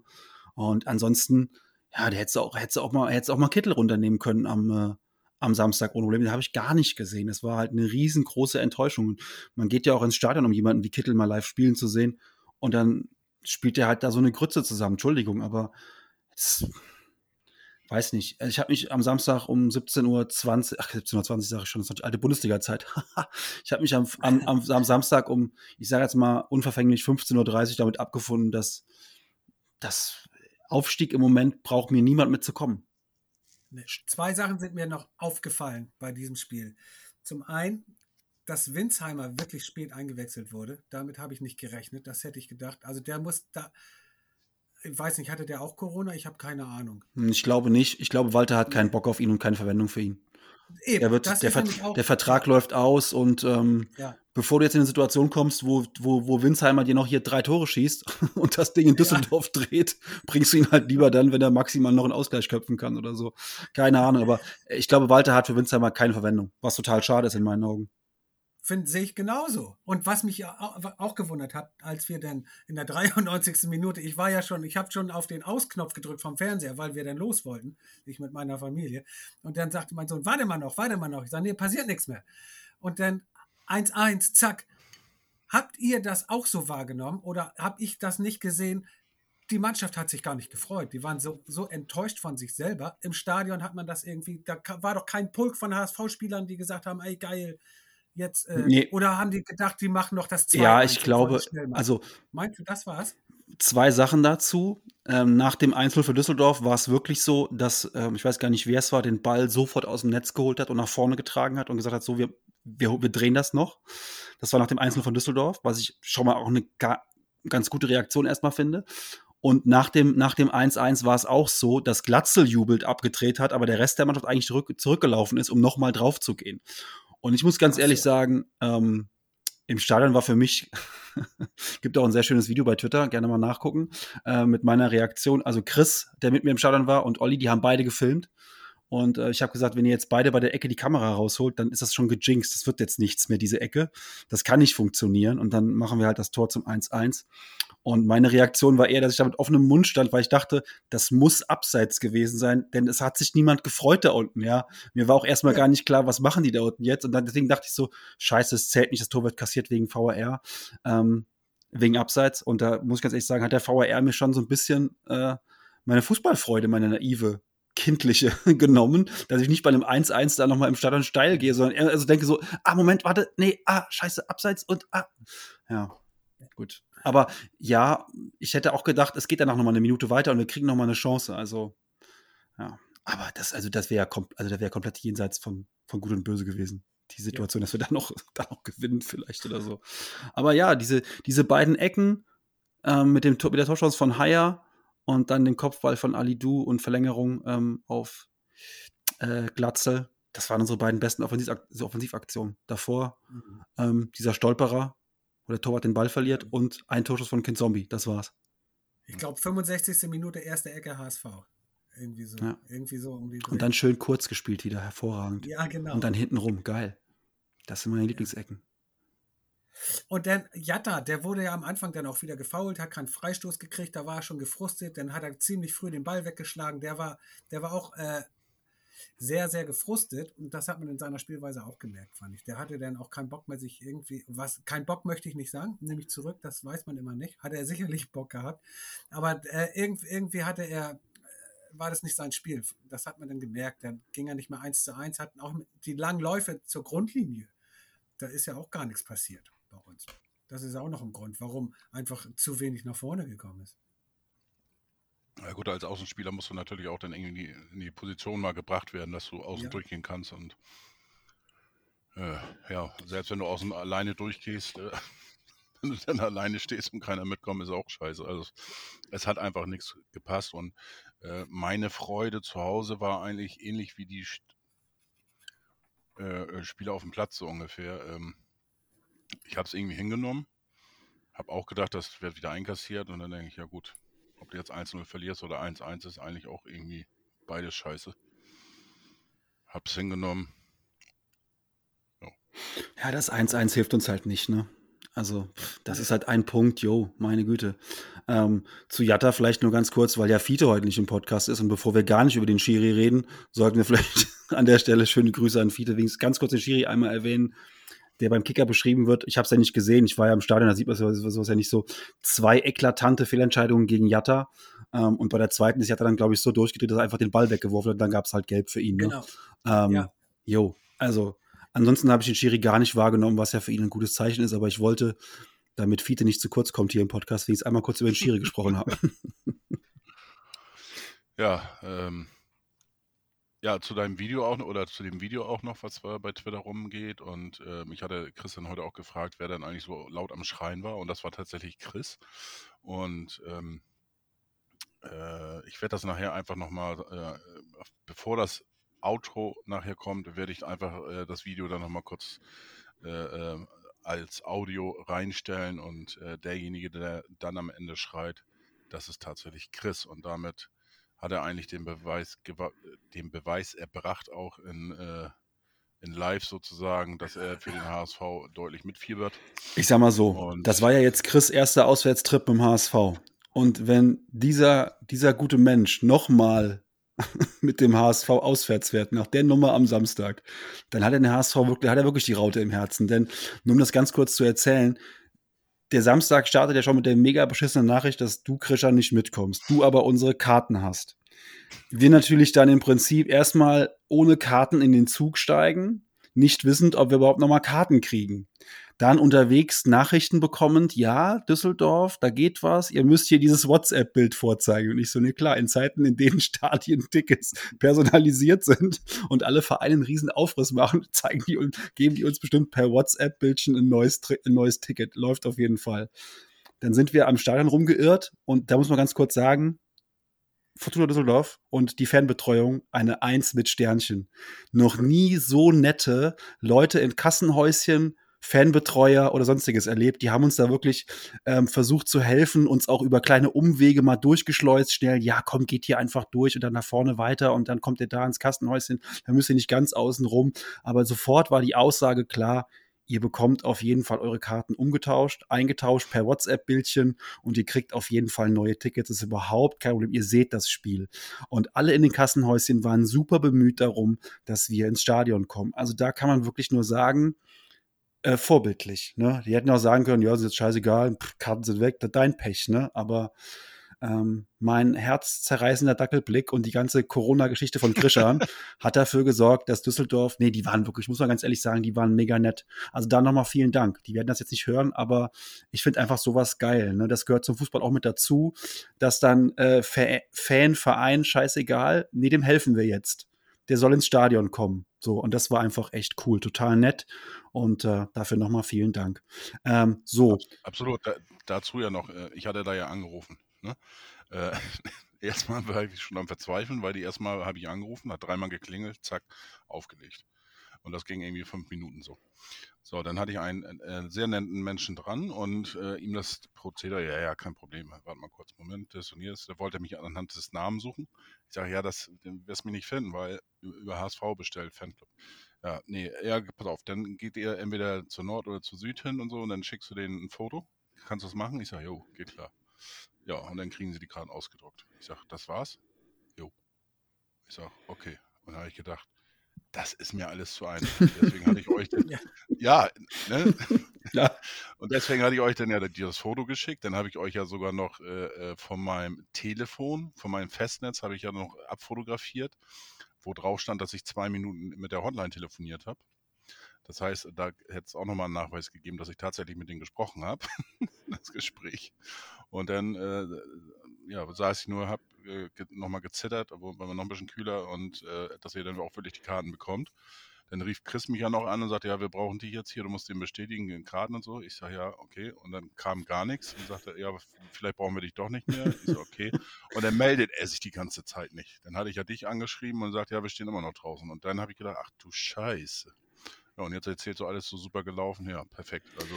Und ansonsten, ja, der hätte auch, hätte auch mal, hätte auch mal Kittel runternehmen können am, äh, am Samstag ohne Probleme. Den habe ich gar nicht gesehen. Es war halt eine riesengroße Enttäuschung. Man geht ja auch ins Stadion, um jemanden wie Kittel mal live spielen zu sehen. Und dann spielt er halt da so eine Grütze zusammen. Entschuldigung, aber es, weiß nicht. Also ich habe mich am Samstag um 17.20 Uhr, ach 17.20 Uhr sage ich schon, das ist alte Bundesliga-Zeit. ich habe mich am, am, am, am, Samstag um, ich sage jetzt mal unverfänglich 15.30 Uhr damit abgefunden, dass das Aufstieg im Moment braucht mir niemand mitzukommen. Zwei Sachen sind mir noch aufgefallen bei diesem Spiel. Zum einen, dass Winsheimer wirklich spät eingewechselt wurde. Damit habe ich nicht gerechnet. Das hätte ich gedacht. Also der muss da. Ich weiß nicht, hatte der auch Corona? Ich habe keine Ahnung. Hm, ich glaube nicht. Ich glaube, Walter hat keinen Bock auf ihn und keine Verwendung für ihn. Eben, der, wird, der, Ver der, Vertrag läuft aus und ähm, ja. bevor du jetzt in eine Situation kommst, wo, wo, wo Winsheimer dir noch hier drei Tore schießt und das Ding in Düsseldorf ja. dreht, bringst du ihn halt lieber dann, wenn er maximal noch einen Ausgleich köpfen kann oder so. Keine Ahnung, aber ich glaube, Walter hat für Winsheimer keine Verwendung, was total schade ist in meinen Augen sehe ich genauso. Und was mich auch gewundert hat, als wir dann in der 93. Minute, ich war ja schon, ich habe schon auf den Ausknopf gedrückt vom Fernseher, weil wir dann los wollten, ich mit meiner Familie. Und dann sagte mein Sohn, warte mal noch, warte mal noch. Ich sage, nee, passiert nichts mehr. Und dann 1-1, zack. Habt ihr das auch so wahrgenommen oder habe ich das nicht gesehen? Die Mannschaft hat sich gar nicht gefreut. Die waren so, so enttäuscht von sich selber. Im Stadion hat man das irgendwie, da war doch kein Pulk von HSV-Spielern, die gesagt haben, ey geil, jetzt? Äh, nee. Oder haben die gedacht, die machen noch das zweite? Ja, ich glaube, also. Meinst du, das war's? Zwei Sachen dazu. Ähm, nach dem Einzel für Düsseldorf war es wirklich so, dass, ähm, ich weiß gar nicht, wer es war, den Ball sofort aus dem Netz geholt hat und nach vorne getragen hat und gesagt hat, so, wir, wir, wir drehen das noch. Das war nach dem Einzel von Düsseldorf, was ich schon mal auch eine ga, ganz gute Reaktion erstmal finde. Und nach dem, nach dem 1-1 war es auch so, dass Glatzel jubelt abgedreht hat, aber der Rest der Mannschaft eigentlich zurück, zurückgelaufen ist, um nochmal drauf zu gehen. Und ich muss ganz ehrlich sagen, ähm, im Stadion war für mich, gibt auch ein sehr schönes Video bei Twitter, gerne mal nachgucken, äh, mit meiner Reaktion. Also Chris, der mit mir im Stadion war, und Olli, die haben beide gefilmt. Und äh, ich habe gesagt, wenn ihr jetzt beide bei der Ecke die Kamera rausholt, dann ist das schon gejinxt. Das wird jetzt nichts mehr, diese Ecke. Das kann nicht funktionieren. Und dann machen wir halt das Tor zum 1-1. Und meine Reaktion war eher, dass ich da mit offenem Mund stand, weil ich dachte, das muss abseits gewesen sein, denn es hat sich niemand gefreut da unten, ja. Mir war auch erstmal ja. gar nicht klar, was machen die da unten jetzt. Und dann, deswegen dachte ich so, scheiße, es zählt nicht, das Tor wird kassiert wegen VAR, ähm, wegen Abseits. Und da muss ich ganz ehrlich sagen, hat der VAR mir schon so ein bisschen äh, meine Fußballfreude, meine naive kindliche genommen, dass ich nicht bei einem 1-1 da nochmal im Stadion steil gehe, sondern also denke so, ah, Moment, warte, nee, ah, scheiße, abseits und ah. Ja, gut. Aber ja, ich hätte auch gedacht, es geht danach nochmal eine Minute weiter und wir kriegen nochmal eine Chance. Also, ja. Aber das, also das wäre ja also wär komplett jenseits von, von Gut und Böse gewesen. Die Situation, ja. dass wir da noch, da noch gewinnen, vielleicht oder so. Aber ja, diese, diese beiden Ecken ähm, mit, dem, mit der Torchance von Haya und dann den Kopfball von Ali Du und Verlängerung ähm, auf äh, Glatzel. Das waren unsere beiden besten Offensiv Offensivaktionen. Davor mhm. ähm, dieser Stolperer, wo der Torwart den Ball verliert und ein Torschuss von Kind Zombie. Das war's. Ich glaube, 65. Minute erste Ecke HSV. Irgendwie so. Ja. Irgendwie so um die Und dann schön kurz gespielt wieder, hervorragend. Ja, genau. Und dann hinten rum, geil. Das sind meine ja. Lieblingsecken. Und dann Jatta, der wurde ja am Anfang dann auch wieder gefault, hat keinen Freistoß gekriegt, da war er schon gefrustet, dann hat er ziemlich früh den Ball weggeschlagen. Der war, der war auch, äh, sehr, sehr gefrustet. Und das hat man in seiner Spielweise auch gemerkt, fand ich. Der hatte dann auch keinen Bock mehr, sich irgendwie, was, kein Bock möchte ich nicht sagen, nehme ich zurück, das weiß man immer nicht. Hat er sicherlich Bock gehabt. Aber äh, irgendwie, irgendwie hatte er, äh, war das nicht sein Spiel. Das hat man dann gemerkt. Dann ging er nicht mehr eins zu eins, hatten auch die langen Läufe zur Grundlinie. Da ist ja auch gar nichts passiert bei uns. Das ist auch noch ein Grund, warum einfach zu wenig nach vorne gekommen ist. Ja gut, als Außenspieler musst du natürlich auch dann irgendwie in die Position mal gebracht werden, dass du außen Ja. durchgehen kannst und äh, ja, selbst wenn du außen alleine durchgehst, äh, wenn du dann alleine stehst und keiner mitkommt, ist auch scheiße. Also es, hat einfach nichts gepasst und äh, meine Freude zu Hause war eigentlich ähnlich wie die St- äh, Spieler auf dem Platz so ungefähr. Ähm, ich habe es irgendwie hingenommen, habe auch gedacht, das wird wieder einkassiert und dann denke ich, ja gut, ob du jetzt 1-0 verlierst oder 1-1 ist eigentlich auch irgendwie beides scheiße. Hab's hingenommen. Ja, das 1-1 hilft uns halt nicht, ne? Also, das ist halt ein Punkt, jo, meine Güte. Ähm, zu Jatta vielleicht nur ganz kurz, weil ja Fiete heute nicht im Podcast ist und bevor wir gar nicht über den Schiri reden, sollten wir vielleicht an der Stelle schöne Grüße an Fiete, ganz kurz den Schiri einmal erwähnen, der beim Kicker beschrieben wird. Ich habe es ja nicht gesehen, ich war ja im Stadion, da sieht man sowas, sowas ja nicht so. Zwei eklatante Fehlentscheidungen gegen Jatta ähm, und bei der zweiten ist Jatta dann, glaube ich, so durchgedreht, dass er einfach den Ball weggeworfen hat und dann gab es halt Gelb für ihn. Ne? Genau. Ähm, Ja. Jo, also ansonsten habe ich den Schiri gar nicht wahrgenommen, was ja für ihn ein gutes Zeichen ist, aber ich wollte, damit Fiete nicht zu kurz kommt hier im Podcast, wenigstens einmal kurz über den Schiri gesprochen haben. Ja, ähm, ja, zu deinem Video auch oder zu dem Video auch noch, was äh, bei Twitter rumgeht. Und ähm, ich hatte Christian heute auch gefragt, wer dann eigentlich so laut am Schreien war. Und das war tatsächlich Chris. Und ähm, äh, ich werde das nachher einfach nochmal, äh, bevor das Outro nachher kommt, werde ich einfach äh, das Video dann nochmal kurz äh, äh, als Audio reinstellen und äh, derjenige, der dann am Ende schreit, das ist tatsächlich Chris und damit hat er eigentlich den Beweis, den Beweis erbracht, auch in, äh, in Live sozusagen, dass er für den HSV deutlich mitfiebert. Ich sag mal so, Und- das war ja jetzt Chris' erster Auswärtstrip im HSV. Und wenn dieser, dieser gute Mensch nochmal mit dem HSV auswärts fährt, nach der Nummer am Samstag, dann hat er den HSV wirklich, hat er wirklich die Raute im Herzen. Denn, nur um das ganz kurz zu erzählen, der Samstag startet ja schon mit der mega beschissenen Nachricht, dass du, Krischer, nicht mitkommst, du aber unsere Karten hast. Wir natürlich dann im Prinzip erstmal ohne Karten in den Zug steigen, nicht wissend, ob wir überhaupt nochmal Karten kriegen. Dann unterwegs Nachrichten bekommend, ja, Düsseldorf, da geht was, ihr müsst hier dieses WhatsApp-Bild vorzeigen. Und ich so, ne klar, in Zeiten, in denen Stadien-Tickets personalisiert sind und alle Vereine einen riesen Aufriss machen, zeigen die und geben die uns bestimmt per WhatsApp-Bildchen ein neues, ein neues Ticket. Läuft auf jeden Fall. Dann sind wir am Stadion rumgeirrt und da muss man ganz kurz sagen, Fortuna Düsseldorf und die Fanbetreuung eine Eins mit Sternchen. Noch nie so nette Leute in Kassenhäuschen, Fanbetreuer oder sonstiges erlebt. Die haben uns da wirklich ähm, versucht zu helfen, uns auch über kleine Umwege mal durchgeschleust, schnell, ja, komm, geht hier einfach durch und dann nach vorne weiter und dann kommt ihr da ins Kassenhäuschen, da müsst ihr nicht ganz außen rum. Aber sofort war die Aussage klar, ihr bekommt auf jeden Fall eure Karten umgetauscht, eingetauscht per WhatsApp-Bildchen und ihr kriegt auf jeden Fall neue Tickets. Das ist überhaupt kein Problem. Ihr seht das Spiel. Und alle in den Kassenhäuschen waren super bemüht darum, dass wir ins Stadion kommen. Also da kann man wirklich nur sagen, äh, vorbildlich. Ne? Die hätten auch sagen können, ja, ist jetzt scheißegal, pff, Karten sind weg, das ist dein Pech. Ne? Aber ähm, mein herzzerreißender Dackelblick und die ganze Corona-Geschichte von Krischan hat dafür gesorgt, dass Düsseldorf, nee, die waren wirklich, muss man ganz ehrlich sagen, die waren mega nett. Also da nochmal vielen Dank. Die werden das jetzt nicht hören, aber ich finde einfach sowas geil. Ne? Das gehört zum Fußball auch mit dazu, dass dann äh, Fa- Fan, Verein, scheißegal, nee, dem helfen wir jetzt. Der soll ins Stadion kommen. So, und das war einfach echt cool, total nett. Und äh, dafür nochmal vielen Dank. Ähm, so, Absolut. Da, dazu ja noch, äh, ich hatte da ja angerufen. Ne? Äh, erstmal war ich schon am Verzweifeln, weil die erstmal habe ich angerufen, hat dreimal geklingelt, zack, aufgelegt. Und das ging irgendwie fünf Minuten so. So, dann hatte ich einen äh, sehr netten Menschen dran und äh, ihm das Prozedere, ja, ja, kein Problem, warte mal kurz, Moment, das und jenes. Der wollte mich anhand des Namens suchen. Ich sage, ja, das wirst du mich nicht finden, weil über HSV bestellt, Fanclub. Ja, nee, ja, pass auf, dann geht ihr entweder zur Nord oder zur Süd hin und so und dann schickst du denen ein Foto. Kannst du das machen? Ich sage, jo, geht klar. Ja, und dann kriegen sie die Karten ausgedruckt. Ich sage, das war's? Jo. Ich sage, okay. Und da habe ich gedacht, das ist mir alles zu einfach. Deswegen hatte ich euch dann, ja, ne? Ja. Und deswegen hatte ich euch dann ja das Foto geschickt. Dann habe ich euch ja sogar noch äh, äh, von meinem Telefon, von meinem Festnetz, habe ich ja noch abfotografiert, wo drauf stand, dass ich zwei Minuten mit der Hotline telefoniert habe. Das heißt, da hätte es auch nochmal einen Nachweis gegeben, dass ich tatsächlich mit denen gesprochen habe, das Gespräch. Und dann äh, ja, saß ich nur, habe äh, nochmal gezittert, aber war noch ein bisschen kühler und äh, dass ihr dann auch wirklich die Karten bekommt. Dann rief Chris mich ja noch an und sagte, ja, wir brauchen die jetzt hier, du musst den bestätigen, den Karten und so. Ich sage, ja, okay. Und dann kam gar nichts und sagte, ja, vielleicht brauchen wir dich doch nicht mehr. Ich so, okay. Und dann meldet er sich die ganze Zeit nicht. Dann hatte ich ja dich angeschrieben und sagte, ja, wir stehen immer noch draußen. Und dann habe ich gedacht, ach du Scheiße. Ja, und jetzt erzählt so alles so super gelaufen. Ja, perfekt. Also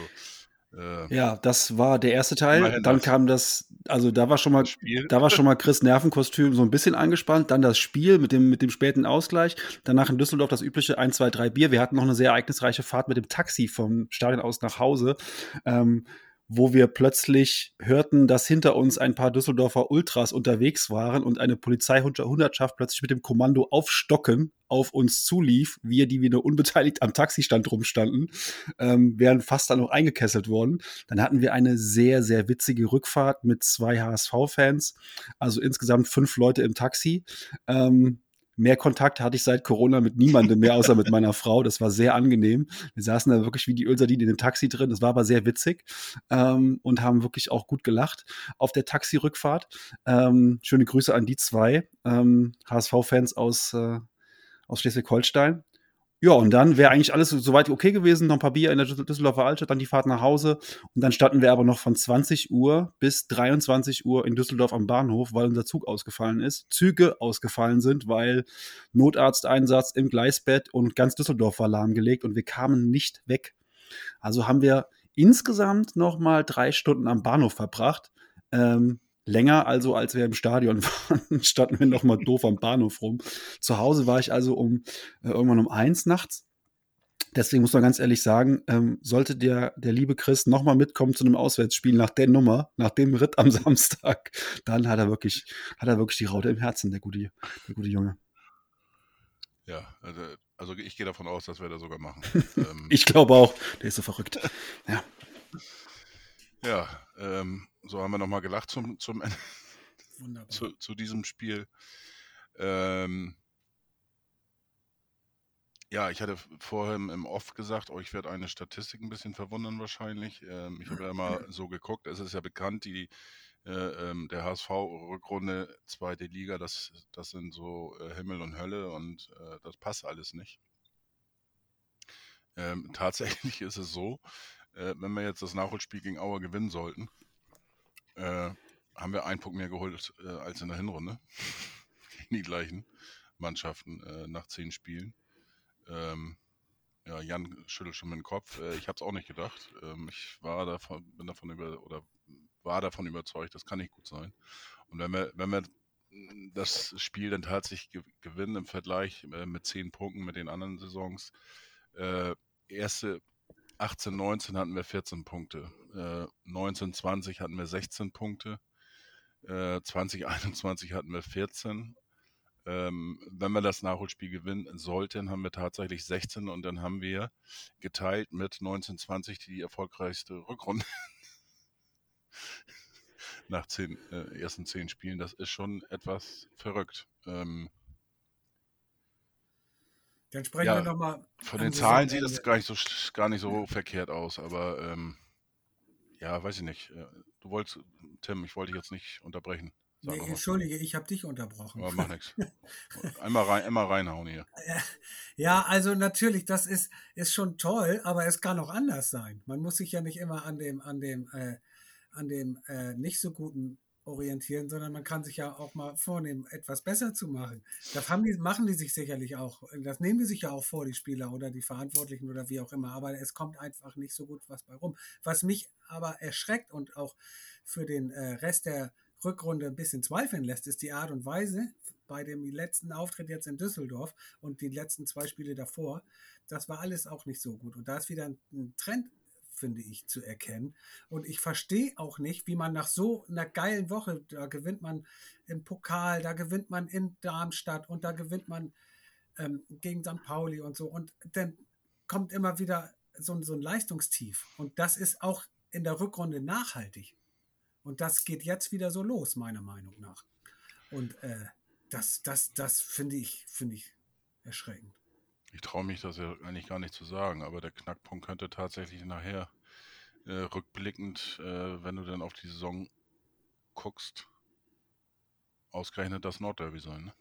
äh, ja, das war der erste Teil. Dann das. kam das, also da war schon mal, da war schon mal Chris Nervenkostüm so ein bisschen angespannt. Dann das Spiel mit dem, mit dem späten Ausgleich. Danach in Düsseldorf das übliche 1, 2, 3 Bier. Wir hatten noch eine sehr ereignisreiche Fahrt mit dem Taxi vom Stadion aus nach Hause. Ähm, wo wir plötzlich hörten, dass hinter uns ein paar Düsseldorfer Ultras unterwegs waren und eine Polizeihundertschaft plötzlich mit dem Kommando aufstocken auf uns zulief, wir, die wieder unbeteiligt am Taxistand rumstanden, ähm, wären fast dann noch eingekesselt worden. Dann hatten wir eine sehr, sehr witzige Rückfahrt mit zwei HSV-Fans, also insgesamt fünf Leute im Taxi. Ähm, Mehr Kontakt hatte ich seit Corona mit niemandem mehr, außer mit meiner Frau. Das war sehr angenehm. Wir saßen da wirklich wie die Ölsardinen in dem Taxi drin. Das war aber sehr witzig ähm, und haben wirklich auch gut gelacht auf der Taxirückfahrt. Ähm, schöne Grüße an die zwei ähm, HSV-Fans aus, äh, aus Schleswig-Holstein. Ja, und dann wäre eigentlich alles soweit okay gewesen. Noch ein paar Bier in der Düsseldorfer Altstadt, dann die Fahrt nach Hause. Und dann standen wir aber noch von 20 Uhr bis 23 Uhr in Düsseldorf am Bahnhof, weil unser Zug ausgefallen ist. Züge ausgefallen sind, weil Notarzteinsatz im Gleisbett und ganz Düsseldorf war lahmgelegt und wir kamen nicht weg. Also haben wir insgesamt noch mal drei Stunden am Bahnhof verbracht. Ähm, länger also, als wir im Stadion waren, standen wir noch mal doof am Bahnhof rum. Zu Hause war ich also um äh, irgendwann um eins nachts. Deswegen muss man ganz ehrlich sagen, ähm, sollte der, der liebe Chris noch mal mitkommen zu einem Auswärtsspiel nach der Nummer, nach dem Ritt am Samstag, dann hat er wirklich, hat er wirklich die Raute im Herzen, der gute, der gute Junge. Ja, also, also ich gehe davon aus, dass wir das sogar machen. ähm, ich glaube auch, der ist so verrückt. Ja. Ja, ähm, so haben wir nochmal gelacht zum, zum zu, zu, diesem Spiel. Ähm, ja, ich hatte vorher im Off gesagt, euch wird eine Statistik ein bisschen verwundern wahrscheinlich. Ähm, ich habe ja immer so geguckt, es ist ja bekannt, die, äh, ähm, der HSV-Rückrunde, zweite Liga, das, das sind so äh, Himmel und Hölle und äh, das passt alles nicht. Ähm, tatsächlich ist es so, äh, wenn wir jetzt das Nachholspiel gegen Auer gewinnen sollten, äh, haben wir einen Punkt mehr geholt äh, als in der Hinrunde. gegen die gleichen Mannschaften äh, nach zehn Spielen. Ähm, ja, Jan schüttelt schon den Kopf. Äh, ich habe es auch nicht gedacht. Ähm, ich war davon, bin davon über oder war davon überzeugt, das kann nicht gut sein. Und wenn wir, wenn wir das Spiel dann tatsächlich gewinnen im Vergleich äh, mit zehn Punkten mit den anderen Saisons, äh, erste 18, 19 hatten wir 14 Punkte. Äh, 19, 20 hatten wir 16 Punkte. Äh, 2021 hatten wir 14. Ähm, wenn wir das Nachholspiel gewinnen sollten, haben wir tatsächlich 16 und dann haben wir geteilt mit 1920 die erfolgreichste Rückrunde nach zehn, äh, ersten zehn Spielen. Das ist schon etwas verrückt. Ähm, dann sprechen ja, wir nochmal. Von den Zahlen sieht das gar nicht so, gar nicht so verkehrt aus, aber ähm, ja, weiß ich nicht. Äh, du wolltest, Tim, ich wollte dich jetzt nicht unterbrechen. Nee, entschuldige, ich habe dich unterbrochen. Aber mach nichts. Einmal, rein, einmal reinhauen hier. Ja, also natürlich, das ist, ist schon toll, aber es kann auch anders sein. Man muss sich ja nicht immer an dem, an dem, äh, an dem äh, nicht so guten orientieren, sondern man kann sich ja auch mal vornehmen, etwas besser zu machen. Das haben die, machen die sich sicherlich auch. Das nehmen die sich ja auch vor, die Spieler oder die Verantwortlichen oder wie auch immer. Aber es kommt einfach nicht so gut was bei rum. Was mich aber erschreckt und auch für den äh, Rest der Rückrunde ein bisschen zweifeln lässt, ist die Art und Weise bei dem letzten Auftritt jetzt in Düsseldorf und die letzten zwei Spiele davor. Das war alles auch nicht so gut. Und da ist wieder ein Trend finde ich, zu erkennen. Und ich verstehe auch nicht, wie man nach so einer geilen Woche, da gewinnt man im Pokal, da gewinnt man in Darmstadt und da gewinnt man ähm, gegen St. Pauli und so. Und dann kommt immer wieder so, so ein Leistungstief. Und das ist auch in der Rückrunde nachhaltig. Und das geht jetzt wieder so los, meiner Meinung nach. Und äh, das, das, das finde ich, finde ich erschreckend. Ich traue mich das ja eigentlich gar nicht zu sagen, aber der Knackpunkt könnte tatsächlich nachher äh, rückblickend, äh, wenn du dann auf die Saison guckst, ausgerechnet das Nordderby sein. Ne?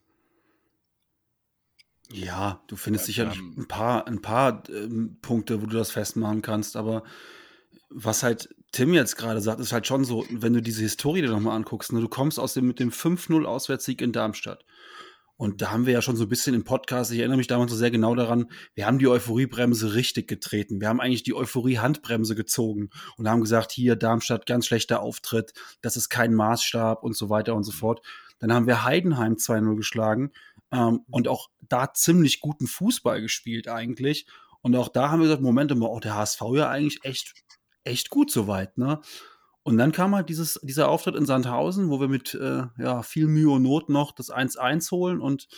Ja, du findest Ja, sicherlich ähm, ein paar, ein paar ähm, Punkte, wo du das festmachen kannst, aber was halt Tim jetzt gerade sagt, ist halt schon so, wenn du diese Historie dir nochmal anguckst, ne, du kommst aus dem, mit dem 5-0 Auswärtssieg in Darmstadt. Und da haben wir ja schon so ein bisschen im Podcast, ich erinnere mich damals so sehr genau daran, wir haben die Euphoriebremse richtig getreten. Wir haben eigentlich die Euphorie-Handbremse gezogen und haben gesagt, hier Darmstadt, ganz schlechter Auftritt, das ist kein Maßstab und so weiter und so fort. Dann haben wir Heidenheim 2-0 geschlagen ähm, und auch da ziemlich guten Fußball gespielt eigentlich. Und auch da haben wir gesagt, Moment mal, auch der HSV ja eigentlich echt, echt gut soweit, ne? Und dann kam halt dieses, dieser Auftritt in Sandhausen, wo wir mit äh, ja, viel Mühe und Not noch das 1-1 holen und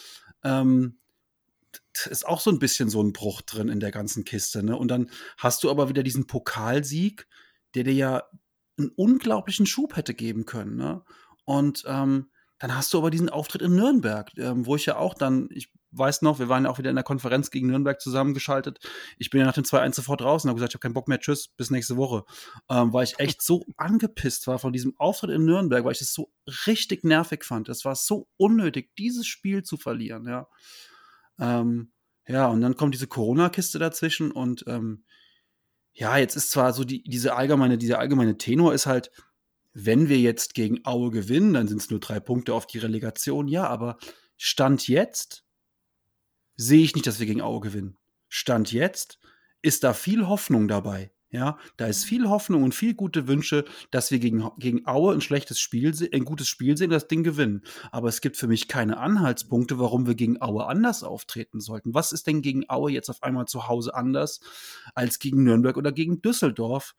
ähm, ist auch so ein bisschen so ein Bruch drin in der ganzen Kiste. Ne? Und dann hast du aber wieder diesen Pokalsieg, der dir ja einen unglaublichen Schub hätte geben können. Ne? Und ähm, dann hast du aber diesen Auftritt in Nürnberg, ähm, wo ich ja auch dann, ich weiß noch, wir waren ja auch wieder in der Konferenz gegen Nürnberg zusammengeschaltet. Ich bin ja nach dem 2-1 sofort raus und habe gesagt, ich habe keinen Bock mehr, tschüss, bis nächste Woche. Ähm, weil ich echt so angepisst war von diesem Auftritt in Nürnberg, weil ich es so richtig nervig fand. Es war so unnötig, dieses Spiel zu verlieren, ja. Ähm, ja, und dann kommt diese Corona-Kiste dazwischen und ähm, ja, jetzt ist zwar so die, diese allgemeine, dieser allgemeine Tenor ist halt, wenn wir jetzt gegen Aue gewinnen, dann sind es nur drei Punkte auf die Relegation, ja, aber Stand jetzt sehe ich nicht, dass wir gegen Aue gewinnen. Stand jetzt ist da viel Hoffnung dabei. Ja, da ist viel Hoffnung und viel gute Wünsche, dass wir gegen, gegen Aue ein schlechtes Spiel, ein gutes Spiel sehen, das Ding gewinnen. Aber es gibt für mich keine Anhaltspunkte, warum wir gegen Aue anders auftreten sollten. Was ist denn gegen Aue jetzt auf einmal zu Hause anders als gegen Nürnberg oder gegen Düsseldorf?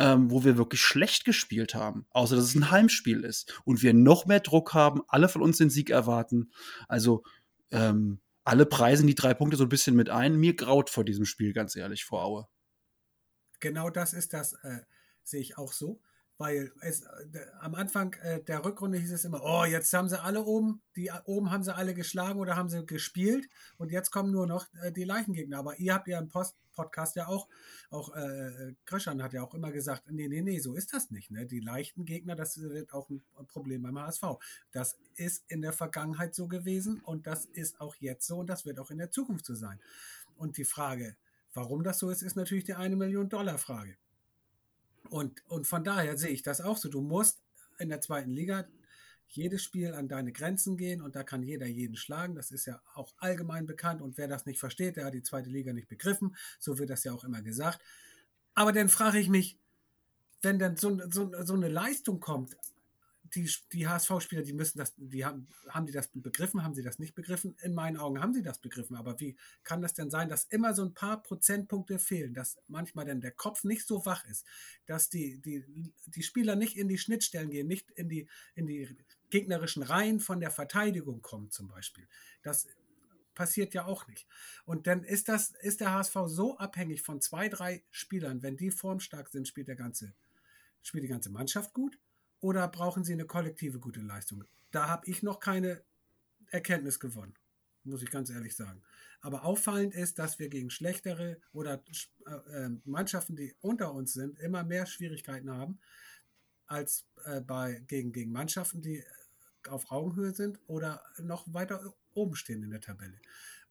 ähm, wo wir wirklich schlecht gespielt haben, außer dass es ein Heimspiel ist und wir noch mehr Druck haben, alle von uns den Sieg erwarten. Also ähm, alle preisen die drei Punkte so ein bisschen mit ein. Mir graut vor diesem Spiel, ganz ehrlich, vor Aue. Genau das ist das, äh, sehe ich auch so. Weil es, äh, am Anfang äh, der Rückrunde hieß es immer, oh, jetzt haben sie alle oben, die äh, oben haben sie alle geschlagen oder haben sie gespielt und jetzt kommen nur noch die Leichengegner. Aber ihr habt ja im Post Podcast ja auch, auch äh, Christian hat ja auch immer gesagt, nee, nee, nee, so ist das nicht. Ne? Die leichten Gegner, das wird auch ein Problem beim HSV. Das ist in der Vergangenheit so gewesen und das ist auch jetzt so und das wird auch in der Zukunft so sein. Und die Frage, warum das so ist, ist natürlich die eine Million Dollar Frage. Und, und von daher sehe ich das auch so. Du musst in der zweiten Liga jedes Spiel an deine Grenzen gehen und da kann jeder jeden schlagen. Das ist ja auch allgemein bekannt und wer das nicht versteht, der hat die zweite Liga nicht begriffen. So wird das ja auch immer gesagt. Aber dann frage ich mich, wenn dann so, so, so eine Leistung kommt, die, die HSV-Spieler, die müssen das, die haben, haben die das begriffen, haben sie das nicht begriffen? In meinen Augen haben sie das begriffen, aber wie kann das denn sein, dass immer so ein paar Prozentpunkte fehlen, dass manchmal dann der Kopf nicht so wach ist, dass die, die, die Spieler nicht in die Schnittstellen gehen, nicht in die, in die gegnerischen Reihen von der Verteidigung kommen zum Beispiel. Das passiert ja auch nicht. Und dann ist das, ist der HSV so abhängig von zwei, drei Spielern, wenn die formstark sind, spielt der ganze, spielt die ganze Mannschaft gut oder brauchen sie eine kollektive gute Leistung? Da habe ich noch keine Erkenntnis gewonnen, muss ich ganz ehrlich sagen. Aber auffallend ist, dass wir gegen schlechtere oder äh, äh, Mannschaften, die unter uns sind, immer mehr Schwierigkeiten haben als äh, bei, gegen, gegen Mannschaften, die auf Augenhöhe sind oder noch weiter oben stehen in der Tabelle.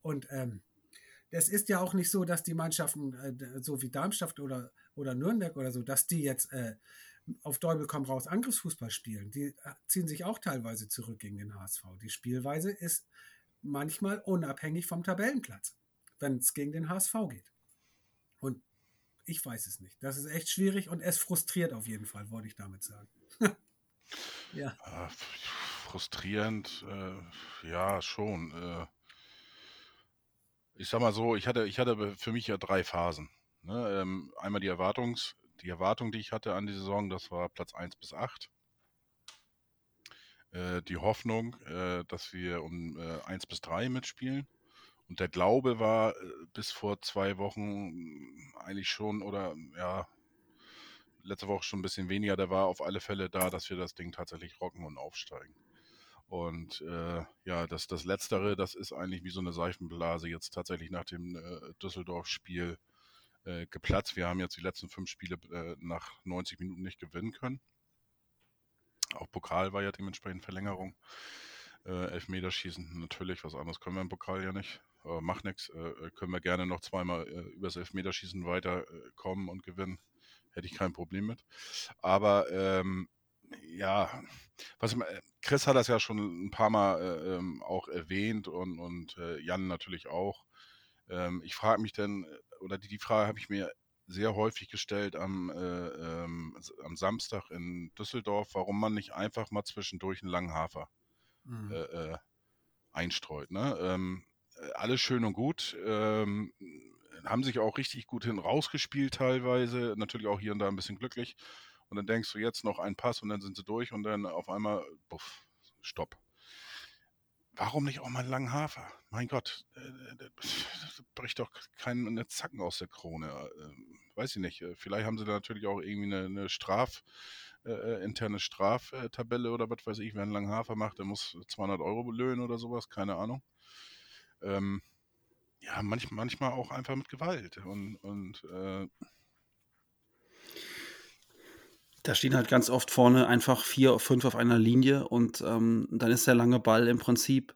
Und ähm, es ist ja auch nicht so, dass die Mannschaften, äh, so wie Darmstadt oder, oder Nürnberg oder so, dass die jetzt äh, auf Däubel komm raus Angriffsfußball spielen. Die äh, ziehen sich auch teilweise zurück gegen den HSV. Die Spielweise ist manchmal unabhängig vom Tabellenplatz, wenn es gegen den HSV geht. Und ich weiß es nicht. Das ist echt schwierig und es frustriert auf jeden Fall, wollte ich damit sagen. ja. Ah, frustrierend, äh, ja, schon. Äh, ich sag mal so, ich hatte, ich hatte für mich ja drei Phasen. Ne? Ähm, einmal die Erwartungs, die Erwartung, die ich hatte an die Saison, das war Platz 1 bis 8. Äh, die Hoffnung, äh, dass wir um äh, 1 bis 3 mitspielen. Und der Glaube war äh, bis vor zwei Wochen eigentlich schon, oder ja, letzte Woche schon ein bisschen weniger, der war auf alle Fälle da, dass wir das Ding tatsächlich rocken und aufsteigen. Und äh, ja, das, das Letztere, das ist eigentlich wie so eine Seifenblase jetzt tatsächlich nach dem äh, Düsseldorf-Spiel äh, geplatzt. Wir haben jetzt die letzten fünf Spiele äh, nach 90 Minuten nicht gewinnen können. Auch Pokal war ja dementsprechend Verlängerung. Äh, Elfmeterschießen natürlich, was anderes können wir im Pokal ja nicht. Aber macht nichts. Äh, können wir gerne noch zweimal äh, übers Elfmeterschießen weiterkommen und gewinnen. Hätte ich kein Problem mit. Aber ähm, ja, was Chris hat das ja schon ein paar Mal äh, ähm, auch erwähnt und, und äh, Jan natürlich auch. Ähm, ich frage mich denn, oder die, die Frage habe ich mir sehr häufig gestellt am, äh, ähm, am Samstag in Düsseldorf, warum man nicht einfach mal zwischendurch einen langen Hafer mhm. Äh, äh, einstreut. Ne? Ähm, äh, alles schön und gut. Ähm, haben sich auch richtig gut hin rausgespielt teilweise. Natürlich auch hier und da ein bisschen glücklich. Und dann denkst du jetzt noch einen Pass und dann sind sie durch und dann auf einmal, buff, stopp. Warum nicht auch mal einen langen Hafer? Mein Gott, äh, das bricht doch keine Zacken aus der Krone. Äh, weiß ich nicht. Äh, vielleicht haben sie da natürlich auch irgendwie eine, eine Straf, äh, interne Straftabelle oder was weiß ich. Wer einen langen Hafer macht, der muss 200 Euro löhnen oder sowas. Keine Ahnung. Ähm, ja, manch, manchmal auch einfach mit Gewalt. Und, und äh, da stehen halt ganz oft vorne einfach vier, fünf auf einer Linie und ähm, dann ist der lange Ball im Prinzip,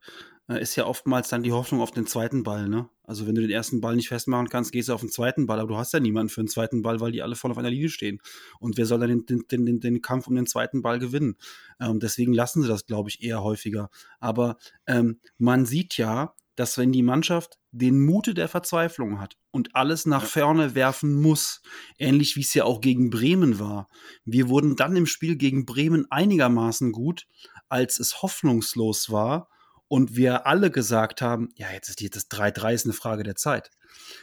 äh, ist ja oftmals dann die Hoffnung auf den zweiten Ball, ne? Also wenn du den ersten Ball nicht festmachen kannst, gehst du auf den zweiten Ball, aber du hast ja niemanden für den zweiten Ball, weil die alle vorne auf einer Linie stehen. Und wer soll dann den, den, den, den Kampf um den zweiten Ball gewinnen? Ähm, deswegen lassen sie das, glaube ich, eher häufiger. Aber ähm, man sieht ja, dass wenn die Mannschaft den Mute der Verzweiflung hat und alles nach vorne werfen muss, ähnlich wie es ja auch gegen Bremen war. Wir wurden dann im Spiel gegen Bremen einigermaßen gut, als es hoffnungslos war und wir alle gesagt haben, ja, jetzt ist die, das 3-3 ist eine Frage der Zeit.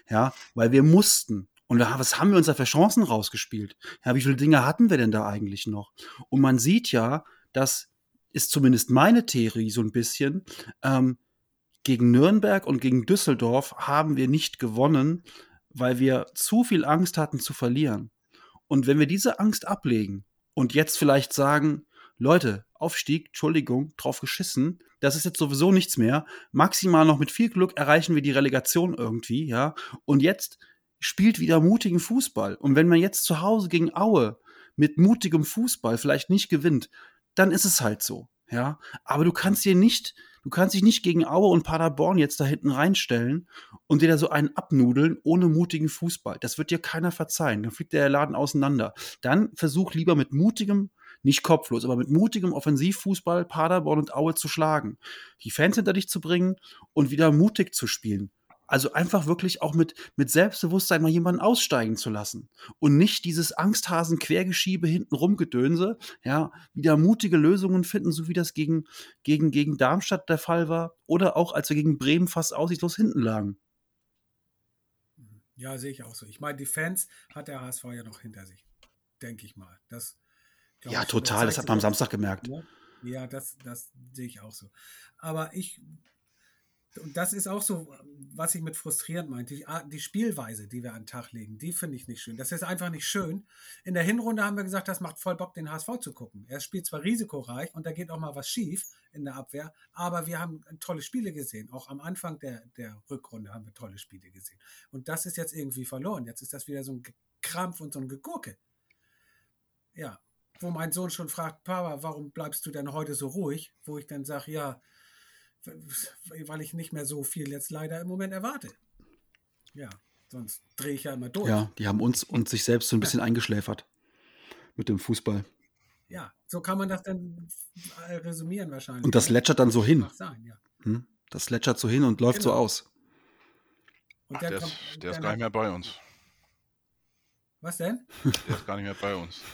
Ja, weil wir mussten. Und was haben wir uns da für Chancen rausgespielt? Ja, wie viele Dinge hatten wir denn da eigentlich noch? Und man sieht ja, das ist zumindest meine Theorie so ein bisschen, ähm, gegen Nürnberg und gegen Düsseldorf haben wir nicht gewonnen, weil wir zu viel Angst hatten zu verlieren. Und wenn wir diese Angst ablegen und jetzt vielleicht sagen, Leute, Aufstieg, Entschuldigung, drauf geschissen, das ist jetzt sowieso nichts mehr. Maximal noch mit viel Glück erreichen wir die Relegation irgendwie, ja. Und jetzt spielt wieder mutigen Fußball. Und wenn man jetzt zu Hause gegen Aue mit mutigem Fußball vielleicht nicht gewinnt, dann ist es halt so, ja. Aber du kannst dir nicht Du kannst dich nicht gegen Aue und Paderborn jetzt da hinten reinstellen und dir da so einen abnudeln ohne mutigen Fußball. Das wird dir keiner verzeihen. Dann fliegt der Laden auseinander. Dann versuch lieber mit mutigem, nicht kopflos, aber mit mutigem Offensivfußball Paderborn und Aue zu schlagen. Die Fans hinter dich zu bringen und wieder mutig zu spielen. Also einfach wirklich auch mit, mit Selbstbewusstsein mal jemanden aussteigen zu lassen. Und nicht dieses Angsthasen-Quergeschiebe hinten rumgedönse, ja, wieder mutige Lösungen finden, so wie das gegen, gegen, gegen Darmstadt der Fall war. Oder auch als wir gegen Bremen fast aussichtslos hinten lagen. Ja, sehe ich auch so. Ich meine, die Fans hat der HSV ja noch hinter sich. Denke ich mal. Das, ja, total. Das hat man am Samstag gemerkt. Ja, das, das sehe ich auch so. Aber ich und das ist auch so, was ich mit frustrierend meinte. Die, die Spielweise, die wir an den Tag legen, die finde ich nicht schön. Das ist einfach nicht schön. In der Hinrunde haben wir gesagt, das macht voll Bock, den HSV zu gucken. Er spielt zwar risikoreich und da geht auch mal was schief in der Abwehr, aber wir haben tolle Spiele gesehen. Auch am Anfang der, der Rückrunde haben wir tolle Spiele gesehen. Und das ist jetzt irgendwie verloren. Jetzt ist das wieder so ein Krampf und so ein Gegurke. Ja, wo mein Sohn schon fragt, Papa, warum bleibst du denn heute so ruhig? Wo ich dann sage, ja, weil ich nicht mehr so viel jetzt leider im Moment erwarte. Ja, sonst drehe ich ja immer durch. Ja, die haben uns und sich selbst so ein bisschen ja. eingeschläfert mit dem Fußball. Ja, so kann man das dann resümieren wahrscheinlich. Und das lätschert dann so hin. Sein, ja. Hm? Das lätschert so hin und läuft genau. so aus. Ach, der, kommt, ist, der ist gar nicht mehr bei uns. Was denn? Der ist gar nicht mehr bei uns.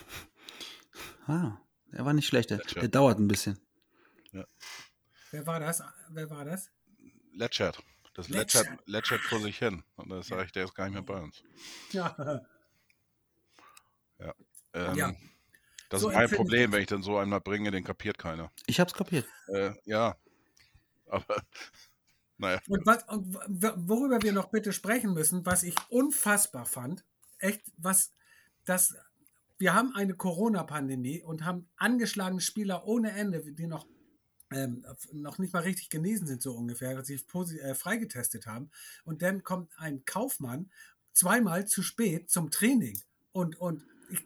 Ah, der war nicht schlecht. Der, der dauert ein bisschen. Ja. Wer war das? Wer war das? Letschert. Das Letschert, Letschert vor sich hin. Und das sage ich, der ist gar nicht mehr bei uns. Ja. Ja. Ähm, ja. Das so ist mein Problem, wenn ich dann so einmal bringe, den kapiert keiner. Ich hab's kapiert. Äh, ja. Aber Naja. Und, was, und worüber wir noch bitte sprechen müssen, was ich unfassbar fand, echt, was das, wir haben eine Corona-Pandemie und haben angeschlagene Spieler ohne Ende, die noch, ähm, noch nicht mal richtig genesen sind, so ungefähr, dass sie äh, freigetestet haben. Und dann kommt ein Kaufmann zweimal zu spät zum Training. Und, und ich,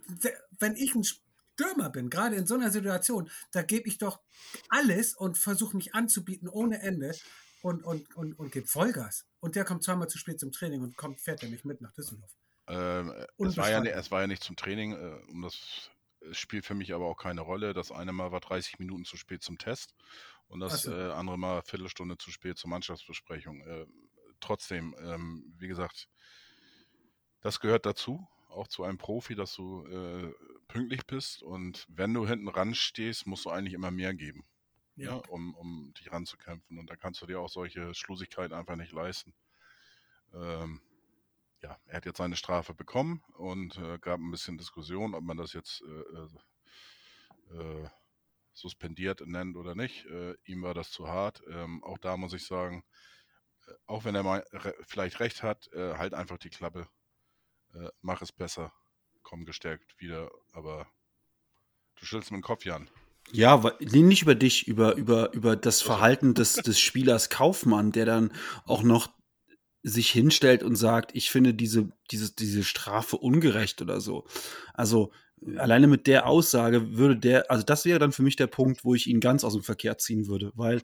wenn ich ein Stürmer bin, gerade in so einer Situation, da gebe ich doch alles und versuche mich anzubieten ohne Ende und, und, und, und gebe Vollgas. Und der kommt zweimal zu spät zum Training und kommt, fährt er nicht mit nach Düsseldorf. Ähm, es, war ja, es war ja nicht zum Training, äh, um das es spielt für mich aber auch keine Rolle. Das eine Mal war 30 Minuten zu spät zum Test und das so. äh, andere Mal Viertelstunde zu spät zur Mannschaftsbesprechung. Äh, trotzdem, ähm, wie gesagt, das gehört dazu, auch zu einem Profi, dass du äh, pünktlich bist und wenn du hinten ran stehst, musst du eigentlich immer mehr geben, ja. ja um, um dich ranzukämpfen und da kannst du dir auch solche Schlussigkeiten einfach nicht leisten. Ähm, ja, er hat jetzt seine Strafe bekommen und äh, gab ein bisschen Diskussion, ob man das jetzt äh, äh, äh suspendiert nennt oder nicht. Äh, ihm war das zu hart. Ähm, auch da muss ich sagen, äh, auch wenn er mal re vielleicht recht hat, halt einfach die Klappe, mach es besser, komm gestärkt wieder, aber du stellst mir den Kopf, Jan. Ja, nicht über dich, über, über, über das Verhalten des, des Spielers Kaufmann, der dann auch noch sich hinstellt und sagt, ich finde diese, diese, diese Strafe ungerecht oder so. Also alleine mit der Aussage würde der, also das wäre dann für mich der Punkt, wo ich ihn ganz aus dem Verkehr ziehen würde, weil.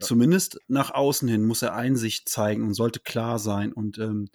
Zumindest nach außen hin muss er Einsicht zeigen und sollte klar sein und ähm,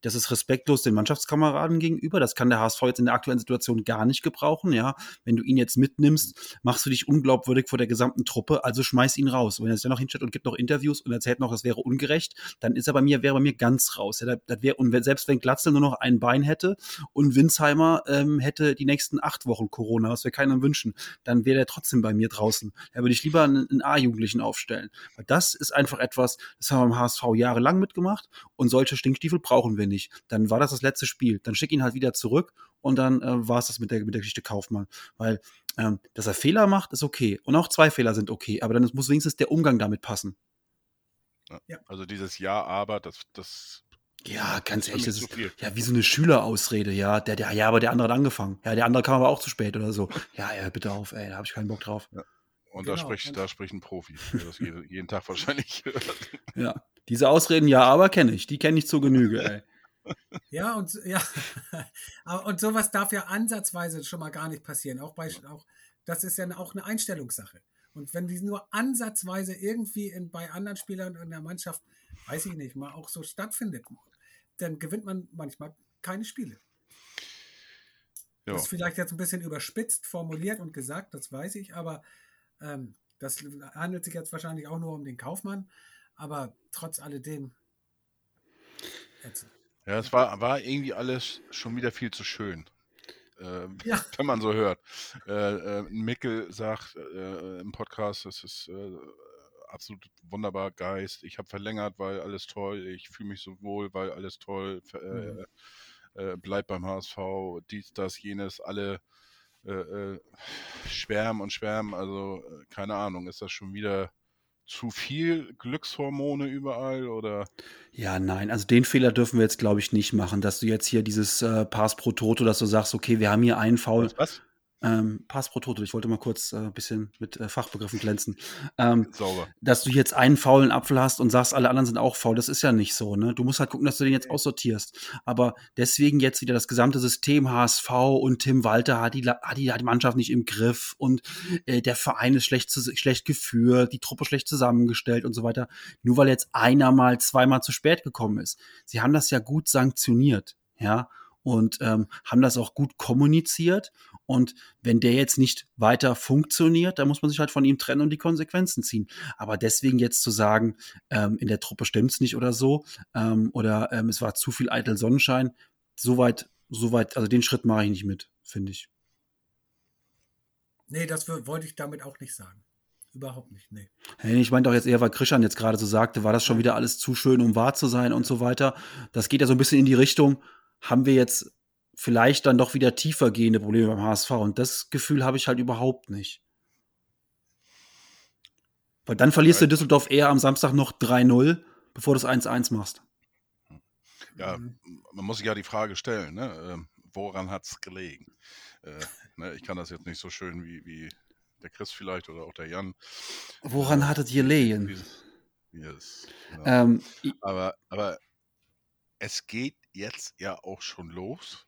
das ist respektlos den Mannschaftskameraden gegenüber. Das kann der HSV jetzt in der aktuellen Situation gar nicht gebrauchen. Ja, wenn du ihn jetzt mitnimmst, machst du dich unglaubwürdig vor der gesamten Truppe. Also schmeiß ihn raus. Wenn er sich dann noch hinstellt und gibt noch Interviews und erzählt noch, es wäre ungerecht, dann ist er bei mir wäre bei mir ganz raus. Ja, das wär, und selbst wenn Glatzel nur noch ein Bein hätte und Winsheimer ähm, hätte die nächsten acht Wochen Corona, was wir keinem wünschen, dann wäre er trotzdem bei mir draußen. Da würde ich lieber einen, einen A-Jugendlichen aufstellen. Weil das ist einfach etwas, das haben wir im HSV jahrelang mitgemacht und solche Stinkstiefel brauchen wir nicht. Dann war das das letzte Spiel. Dann schick ihn halt wieder zurück und dann äh, war es das mit der, mit der Geschichte Kaufmann. Weil, ähm, dass er Fehler macht, ist okay. Und auch zwei Fehler sind okay. Aber dann muss wenigstens der Umgang damit passen. Ja, also dieses Ja, aber, das, das ja, ganz ehrlich, das ist ja wie so eine Schülerausrede, ja. Der, der, ja, aber der andere hat angefangen. Ja, der andere kam aber auch zu spät oder so. Ja, ja, bitte auf, ey, da habe ich keinen Bock drauf. Ja. Und genau. da spricht, da spricht ein Profi, der das jeden, jeden Tag wahrscheinlich hört. Ja, diese Ausreden, ja, aber kenne ich. Die kenne ich zur Genüge, ey. Ja, und ja, und sowas darf ja ansatzweise schon mal gar nicht passieren. Auch bei auch, das ist ja auch eine Einstellungssache. Und wenn die nur ansatzweise irgendwie in, bei anderen Spielern in der Mannschaft, weiß ich nicht, mal auch so stattfindet, dann gewinnt man manchmal keine Spiele. Ja. Das ist vielleicht jetzt ein bisschen überspitzt formuliert und gesagt, das weiß ich, aber ähm, das handelt sich jetzt wahrscheinlich auch nur um den Kaufmann, aber trotz alledem. Ätzend. Ja, es war, war irgendwie alles schon wieder viel zu schön. Äh, ja. Wenn man so hört. Äh, äh, Mickel sagt äh, im Podcast, das ist äh, absolut wunderbar Geist. Ich habe verlängert, weil alles toll. Ich fühle mich so wohl, weil alles toll. Mhm. Äh, bleib beim HSV, dies, das, jenes, alle schwärmen und schwärmen. Also keine Ahnung, ist das schon wieder zu viel Glückshormone überall oder? Ja, nein, also den Fehler dürfen wir jetzt, glaube ich, nicht machen, dass du jetzt hier dieses äh, Pass pro Toto, dass du sagst, okay, wir haben hier einen Foul. Was? Ähm, Pass pro Toto, ich wollte mal kurz ein äh, bisschen mit äh, Fachbegriffen glänzen. Ähm, Sauber. Dass du jetzt einen faulen Apfel hast und sagst, alle anderen sind auch faul, das ist ja nicht so. Ne? Du musst halt gucken, dass du den jetzt aussortierst. Aber deswegen jetzt wieder das gesamte System HSV und Tim Walter hat die, hat die, hat die Mannschaft nicht im Griff und äh, der Verein ist schlecht, schlecht geführt, die Truppe schlecht zusammengestellt und so weiter. Nur weil jetzt einer mal zweimal zu spät gekommen ist. Sie haben das ja gut sanktioniert. Ja, und ähm, haben das auch gut kommuniziert. Und wenn der jetzt nicht weiter funktioniert, dann muss man sich halt von ihm trennen und die Konsequenzen ziehen. Aber deswegen jetzt zu sagen, ähm, in der Truppe stimmt es nicht oder so, ähm, oder ähm, es war zu viel eitel Sonnenschein, soweit, soweit, also den Schritt mache ich nicht mit, finde ich. Nee, das wollte ich damit auch nicht sagen. Überhaupt nicht, nee. Hey, ich meinte auch jetzt eher, weil Krishan jetzt gerade so sagte, war das schon wieder alles zu schön, um wahr zu sein und so weiter. Das geht ja so ein bisschen in die Richtung, haben wir jetzt vielleicht dann doch wieder tiefer gehende Probleme beim HSV. Und das Gefühl habe ich halt überhaupt nicht. Weil dann verlierst du Düsseldorf eher am Samstag noch 3-0, bevor du das 1-1 machst. Ja, Mhm. man muss sich ja die Frage stellen, ne? ähm, woran hat es gelegen? Äh, ne, ich kann das jetzt nicht so schön wie, wie der Chris vielleicht oder auch der Jan. Woran Äh, hattet ihr lehen? dieses- Yes, genau. Ähm, Aber, aber es geht jetzt ja auch schon los.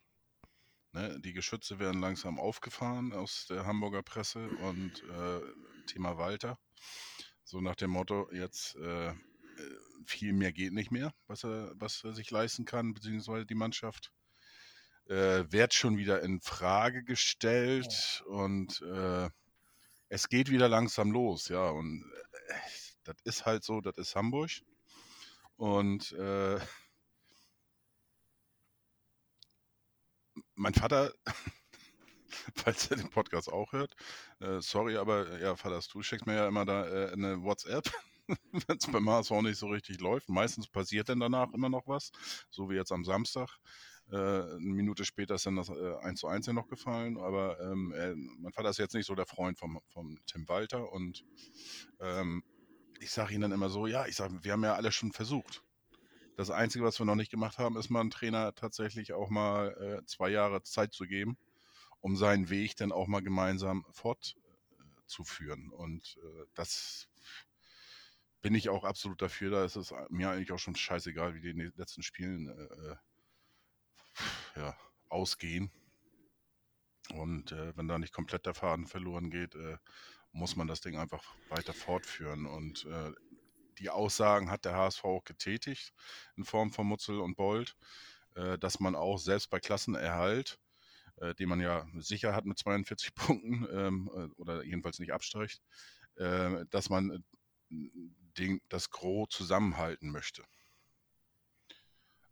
Ne? Die Geschütze werden langsam aufgefahren aus der Hamburger Presse und äh, Thema Walter. So nach dem Motto, jetzt äh, äh, viel mehr geht nicht mehr, was er, was er sich leisten kann, beziehungsweise die Mannschaft. Äh, wird schon wieder in Frage gestellt und äh, es geht wieder langsam los, ja. Und äh, das ist halt so, das ist Hamburg. Und mein Vater, falls er den Podcast auch hört, äh, sorry, aber ja, Vater, du schickst mir ja immer da äh, eine WhatsApp, wenn es beim HSV nicht so richtig läuft. Meistens passiert dann danach immer noch was, so wie jetzt am Samstag. Äh, eine Minute später ist dann das äh, 1 zu 1 ja noch gefallen, aber ähm, äh, mein Vater ist jetzt nicht so der Freund vom, vom Tim Walter und ähm, ich sage ihm dann immer so, ja, ich sage, wir haben ja alle schon versucht. Das Einzige, was wir noch nicht gemacht haben, ist mal einem Trainer tatsächlich auch mal äh, zwei Jahre Zeit zu geben, um seinen Weg dann auch mal gemeinsam fortzuführen. Und äh, das bin ich auch absolut dafür. Da ist es mir eigentlich auch schon scheißegal, wie die in den letzten Spielen äh, ja, ausgehen. Und äh, wenn da nicht komplett der Faden verloren geht, äh, muss man das Ding einfach weiter fortführen. Und äh, die Aussagen hat der HSV auch getätigt in Form von Mutzel und Bold, äh, dass man auch selbst bei Klassenerhalt, äh, den man ja sicher hat mit 42 Punkten ähm, äh, oder jedenfalls nicht abstreicht, äh, dass man den, das Gros zusammenhalten möchte.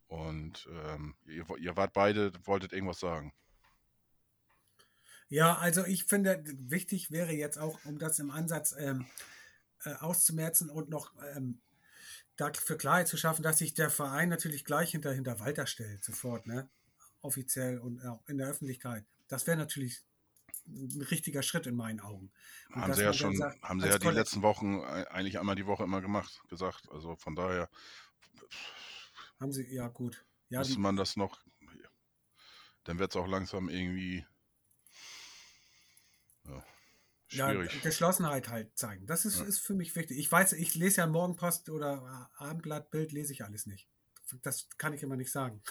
Und ähm, ihr, ihr wart beide, wolltet irgendwas sagen. Ja, also ich finde, wichtig wäre jetzt auch, um das im Ansatz ähm, äh, auszumerzen und noch ähm, dafür Klarheit zu schaffen, dass sich der Verein natürlich gleich hinter, hinter Walter stellt, sofort, ne? Offiziell und auch in der Öffentlichkeit. Das wäre natürlich ein richtiger Schritt in meinen Augen. Und Haben sie ja schon, sagt, haben sie ja die Kollektiv- letzten Wochen ei- eigentlich einmal die Woche immer gemacht, gesagt. Also von daher Haben sie, ja gut. Ja, müsste man das noch, dann wird es auch langsam irgendwie ja, ja, schwierig. Geschlossenheit halt zeigen. Das ist, Ja. ist für mich wichtig. Ich weiß, ich lese ja Morgenpost oder Abendblatt, Bild, lese ich alles nicht. Das kann ich immer nicht sagen.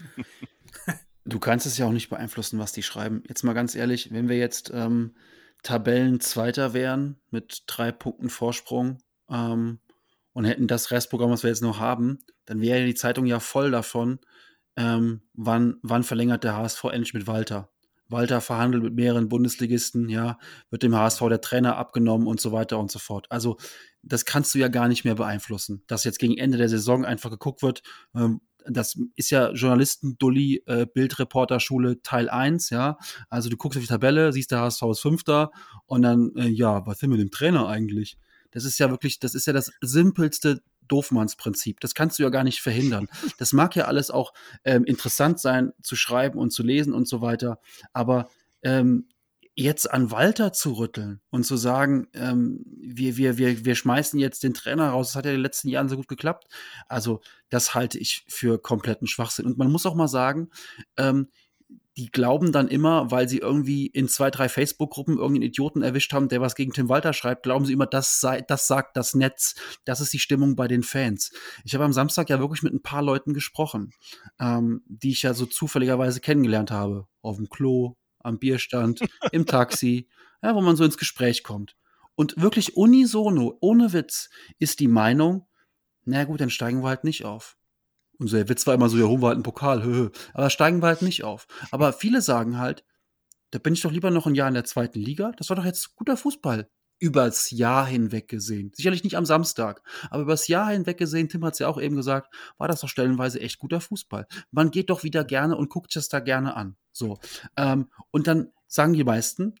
Du kannst es ja auch nicht beeinflussen, was die schreiben. Jetzt mal ganz ehrlich, wenn wir jetzt ähm, Tabellenzweiter wären mit drei Punkten Vorsprung ähm, und hätten das Restprogramm, was wir jetzt noch haben, dann wäre die Zeitung ja voll davon, ähm, wann, wann verlängert der HSV endlich mit Walter. Walter verhandelt mit mehreren Bundesligisten, ja, wird dem HSV der Trainer abgenommen und so weiter und so fort. Also, das kannst du ja gar nicht mehr beeinflussen, dass jetzt gegen Ende der Saison einfach geguckt wird, ähm, das ist ja Journalisten-Dulli, äh, Bildreporterschule Teil 1, ja. Also du guckst auf die Tabelle, siehst der HSV ist Fünfter und dann, äh, ja, was sind wir mit dem Trainer eigentlich? Das ist ja wirklich, das ist ja das simpelste Doofmannsprinzip. Das kannst du ja gar nicht verhindern. Das mag ja alles auch ähm, interessant sein zu schreiben und zu lesen und so weiter, aber ähm, jetzt an Walter zu rütteln und zu sagen, ähm, wir, wir, wir, wir schmeißen jetzt den Trainer raus, das hat ja in den letzten Jahren so gut geklappt. Also, das halte ich für kompletten Schwachsinn. Und man muss auch mal sagen, ähm, die glauben dann immer, weil sie irgendwie in zwei, drei Facebook-Gruppen irgendeinen Idioten erwischt haben, der was gegen Tim Walter schreibt, glauben sie immer, das sei, das sagt das Netz. Das ist die Stimmung bei den Fans. Ich habe am Samstag ja wirklich mit ein paar Leuten gesprochen, ähm, die ich ja so zufälligerweise kennengelernt habe. Auf dem Klo, am Bierstand, im Taxi, ja, wo man so ins Gespräch kommt. Und wirklich unisono, ohne Witz, ist die Meinung, na gut, dann steigen wir halt nicht auf. Und so, der Witz war immer so, ja, holen wir halt einen Pokal, hö, hö. aber steigen wir halt nicht auf. Aber viele sagen halt, da bin ich doch lieber noch ein Jahr in der zweiten Liga. Das war doch jetzt guter Fußball. Übers Jahr hinweg gesehen. Sicherlich nicht am Samstag, aber übers Jahr hinweg gesehen, Tim hat es ja auch eben gesagt, war das doch stellenweise echt guter Fußball. Man geht doch wieder gerne und guckt es da gerne an. So. Ähm, und dann sagen die meisten,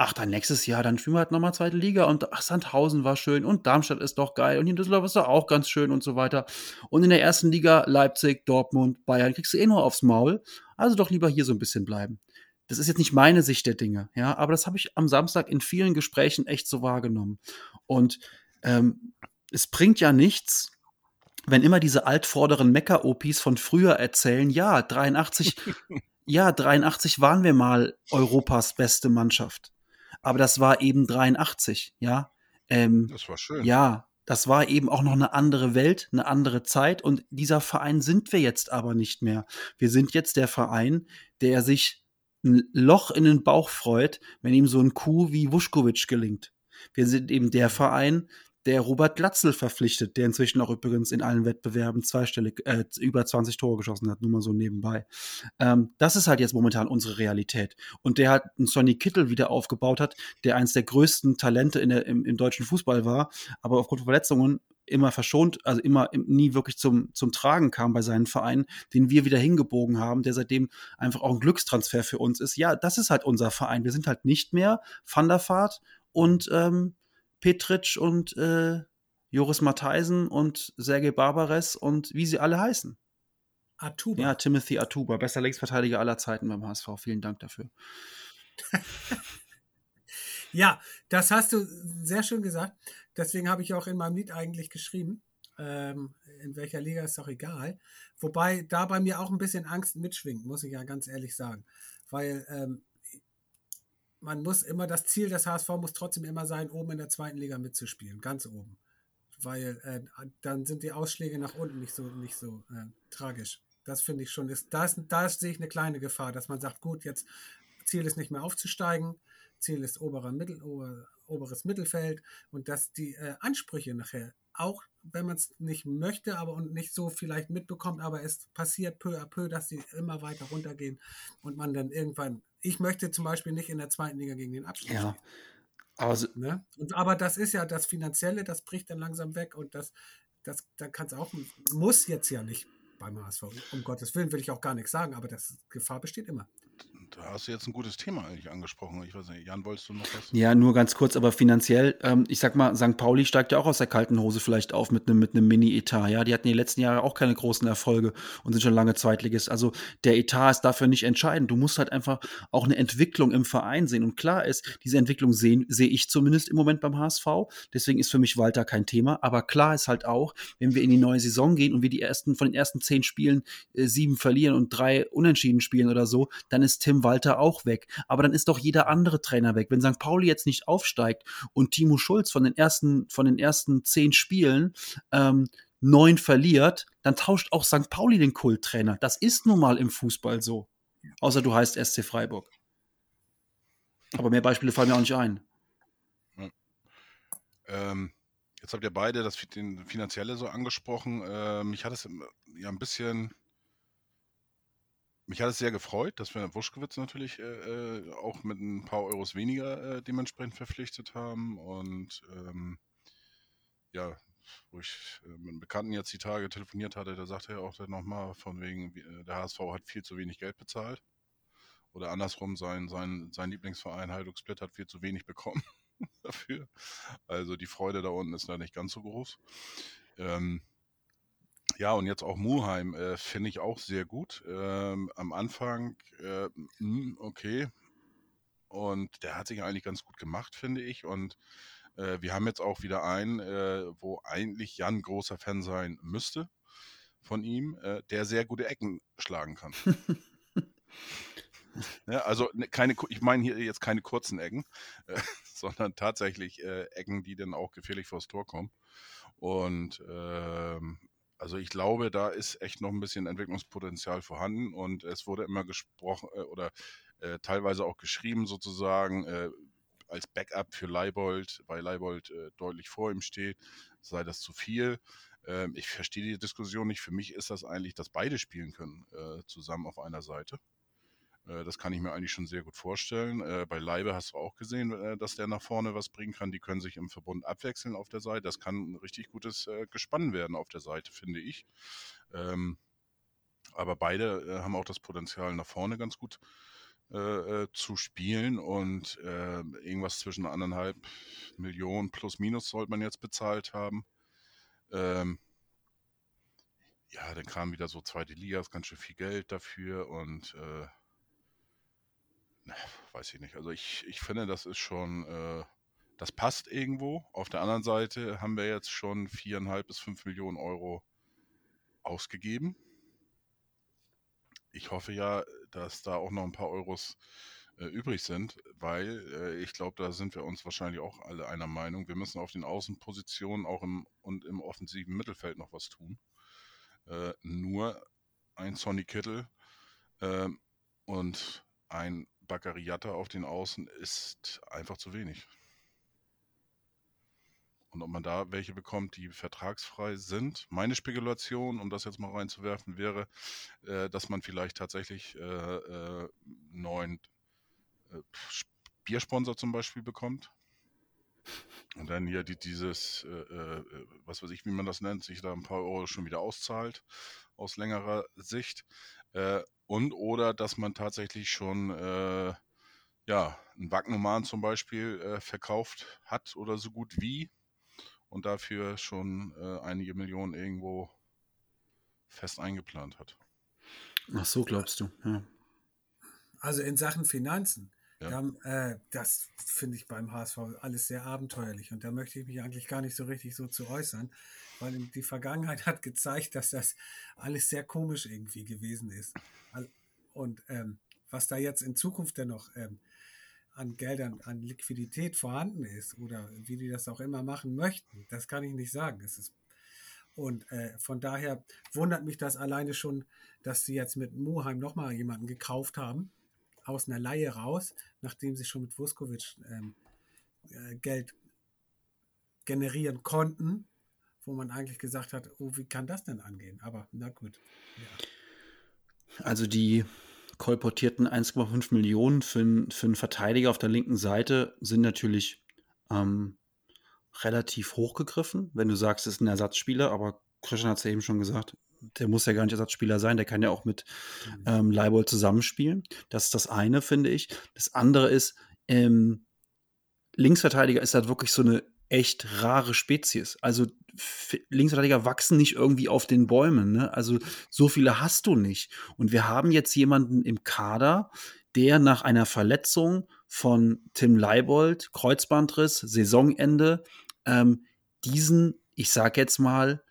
ach, dann nächstes Jahr, dann spielen wir halt nochmal zweite Liga und ach, Sandhausen war schön und Darmstadt ist doch geil und hier in Düsseldorf ist doch auch ganz schön und so weiter. Und in der ersten Liga Leipzig, Dortmund, Bayern kriegst du eh nur aufs Maul. Also doch lieber hier so ein bisschen bleiben. Das ist jetzt nicht meine Sicht der Dinge, ja, aber das habe ich am Samstag in vielen Gesprächen echt so wahrgenommen. Und ähm, es bringt ja nichts, wenn immer diese altvorderen Mecker-OPs von früher erzählen, ja, 83, ja, 83 waren wir mal Europas beste Mannschaft. Aber das war eben 83, ja. Ähm, Das war schön. ja, das war eben auch noch eine andere Welt, eine andere Zeit und dieser Verein sind wir jetzt aber nicht mehr. Wir sind jetzt der Verein, der sich ein Loch in den Bauch freut, wenn ihm so ein Coup wie Vuskovic gelingt. Wir sind eben der Verein, der Robert Glatzel verpflichtet, der inzwischen auch übrigens in allen Wettbewerben zweistellig äh, über 20 Tore geschossen hat, nur mal so nebenbei. Ähm, das ist halt jetzt momentan unsere Realität. Und der hat einen Sonny Kittel wieder aufgebaut hat, der eins der größten Talente in der, im, im deutschen Fußball war, aber aufgrund von Verletzungen immer verschont, also immer im, nie wirklich zum, zum Tragen kam bei seinen Vereinen, den wir wieder hingebogen haben, der seitdem einfach auch ein Glückstransfer für uns ist. Ja, das ist halt unser Verein. Wir sind halt nicht mehr Van der Vaart und ähm, Petric und äh, Joris Matheisen und Sergei Barbares und wie sie alle heißen. Atuba. Ja, Timothy Atuba, bester Linksverteidiger aller Zeiten beim HSV. Vielen Dank dafür. Ja, das hast du sehr schön gesagt. Deswegen habe ich auch in meinem Lied eigentlich geschrieben. Ähm, in welcher Liga ist doch egal. Wobei da bei mir auch ein bisschen Angst mitschwingt, muss ich ja ganz ehrlich sagen. Weil ähm, man muss immer, das Ziel des HSV muss trotzdem immer sein, oben in der zweiten Liga mitzuspielen, ganz oben. Weil äh, dann sind die Ausschläge nach unten nicht so, nicht so äh, tragisch. Das finde ich schon. Ist, da, da sehe ich eine kleine Gefahr, dass man sagt, gut, jetzt Ziel ist nicht mehr aufzusteigen, Ziel ist oberer Mittel, ober, oberes Mittelfeld und dass die äh, Ansprüche nachher, auch wenn man es nicht möchte, aber und nicht so vielleicht mitbekommt, aber es passiert peu à peu, dass sie immer weiter runtergehen und man dann irgendwann, ich möchte zum Beispiel nicht in der zweiten Liga gegen den Abstieg Ja. spielen. Aber so, Ne? Und, aber das ist ja das Finanzielle, das bricht dann langsam weg und das, das, da kann es auch, muss jetzt ja nicht beim HSV. Um Gottes Willen will ich auch gar nichts sagen, aber das Gefahr besteht immer. Da hast du jetzt ein gutes Thema eigentlich angesprochen. Ich weiß nicht, Jan, wolltest du noch was? Ja, nur ganz kurz, aber finanziell, ähm, ich sag mal, St. Pauli steigt ja auch aus der kalten Hose vielleicht auf mit einem mit Mini-Etat. Ja, die hatten die letzten Jahre auch keine großen Erfolge und sind schon lange Zweitligist. Also der Etat ist dafür nicht entscheidend. Du musst halt einfach auch eine Entwicklung im Verein sehen. Und klar ist, diese Entwicklung sehe ich zumindest im Moment beim HSV. Deswegen ist für mich Walter kein Thema. Aber klar ist halt auch, wenn wir in die neue Saison gehen und wir die ersten von den ersten zehn Spielen äh, sieben verlieren und drei unentschieden spielen oder so, dann ist Tim Walter auch weg. Aber dann ist doch jeder andere Trainer weg. Wenn St. Pauli jetzt nicht aufsteigt und Timo Schulz von den ersten, von den ersten zehn Spielen ähm, neun verliert, dann tauscht auch St. Pauli den Kulttrainer. Das ist nun mal im Fußball so. Außer du heißt SC Freiburg. Aber mehr Beispiele fallen mir auch nicht ein. Ähm, jetzt habt ihr beide das Finanzielle so angesprochen. Äh, mich hat es ja ein bisschen. Mich hat es sehr gefreut, dass wir Wuschkewitz natürlich äh, äh, auch mit ein paar Euros weniger äh, dementsprechend verpflichtet haben. Und ähm, ja, wo ich äh, mit einem Bekannten jetzt die Tage telefoniert hatte, da sagte er auch dann nochmal von wegen, äh, der HSV hat viel zu wenig Geld bezahlt. Oder andersrum, sein, sein, sein Lieblingsverein Heiduk Split hat viel zu wenig bekommen dafür. Also die Freude da unten ist da nicht ganz so groß. Ähm, ja, und jetzt auch Muheim äh, finde ich auch sehr gut. Ähm, am Anfang, äh, mh, okay. Und der hat sich eigentlich ganz gut gemacht, finde ich. Und äh, wir haben jetzt auch wieder einen, äh, wo eigentlich Jan großer Fan sein müsste von ihm, äh, der sehr gute Ecken schlagen kann. Ja, also ne, keine, ich meine hier jetzt keine kurzen Ecken, äh, sondern tatsächlich Ecken, die dann auch gefährlich vors Tor kommen. Und ähm, also ich glaube, da ist echt noch ein bisschen Entwicklungspotenzial vorhanden und es wurde immer gesprochen äh, oder äh, teilweise auch geschrieben sozusagen äh, als Backup für Leibold, weil Leibold äh, deutlich vor ihm steht, sei das zu viel. Ähm, ich verstehe die Diskussion nicht. Für mich ist das eigentlich, dass beide spielen können äh, zusammen auf einer Seite. Äh, Das kann ich mir eigentlich schon sehr gut vorstellen. Äh, Bei Leibe hast du auch gesehen, äh, dass der nach vorne was bringen kann. Die können sich im Verbund abwechseln auf der Seite. Das kann ein richtig gutes Gespann werden auf der Seite, finde ich. Ähm, Aber beide haben auch das Potenzial, nach vorne ganz gut zu spielen. Und äh, irgendwas zwischen anderthalb Millionen plus minus sollte man jetzt bezahlt haben. Ähm, ja, dann kam wieder so zweite Liga, ganz schön viel Geld dafür und äh, weiß ich nicht. Also ich, ich finde, das ist schon, äh, das passt irgendwo. Auf der anderen Seite haben wir jetzt schon viereinhalb bis fünf Millionen Euro ausgegeben. Ich hoffe ja, dass da auch noch ein paar Euros äh, übrig sind, weil äh, ich glaube, da sind wir uns wahrscheinlich auch alle einer Meinung. Wir müssen auf den Außenpositionen auch im und im offensiven Mittelfeld noch was tun. Äh, nur ein Sonny Kittel ähm, und ein Baccariata auf den Außen ist einfach zu wenig. Und ob man da welche bekommt, die vertragsfrei sind. Meine Spekulation, um das jetzt mal reinzuwerfen, wäre, äh, dass man vielleicht tatsächlich äh, äh, neuen äh, Biersponsor zum Beispiel bekommt. Und dann hier die, dieses, äh, äh, was weiß ich, wie man das nennt, sich da ein paar Euro schon wieder auszahlt aus längerer Sicht. Und oder dass man tatsächlich schon äh, ja, einen Wagnoman zum Beispiel äh, verkauft hat oder so gut wie und dafür schon äh, einige Millionen irgendwo fest eingeplant hat. Ach so, glaubst du, ja. Also in Sachen Finanzen, Ja. da haben, äh, das finde ich beim HSV alles sehr abenteuerlich und da möchte ich mich eigentlich gar nicht so richtig so zu äußern, weil die Vergangenheit hat gezeigt, dass das alles sehr komisch irgendwie gewesen ist. Und ähm, was da jetzt in Zukunft denn noch ähm, an Geldern, an Liquidität vorhanden ist oder wie die das auch immer machen möchten, das kann ich nicht sagen. Es ist und äh, von daher wundert mich das alleine schon, dass sie jetzt mit Muheim nochmal jemanden gekauft haben, aus einer Laie raus, nachdem sie schon mit Vuskovic ähm, äh, Geld generieren konnten, wo man eigentlich gesagt hat, oh, wie kann das denn angehen? Aber na gut. Ja. Also die kolportierten 1,5 Millionen für, einen- für einen Verteidiger auf der linken Seite sind natürlich ähm, relativ hochgegriffen, wenn du sagst, es ist ein Ersatzspieler, aber Christian hat es ja eben schon gesagt, der muss ja gar nicht Ersatzspieler sein, der kann ja auch mit ähm, Leibold zusammenspielen. Das ist das eine, finde ich. Das andere ist, ähm, Linksverteidiger ist halt wirklich so eine echt rare Spezies. Also Linksverteidiger wachsen nicht irgendwie auf den Bäumen. Ne? Also so viele hast du nicht. Und wir haben jetzt jemanden im Kader, der nach einer Verletzung von Tim Leibold, Kreuzbandriss, Saisonende, ähm, diesen, ich sag jetzt mal,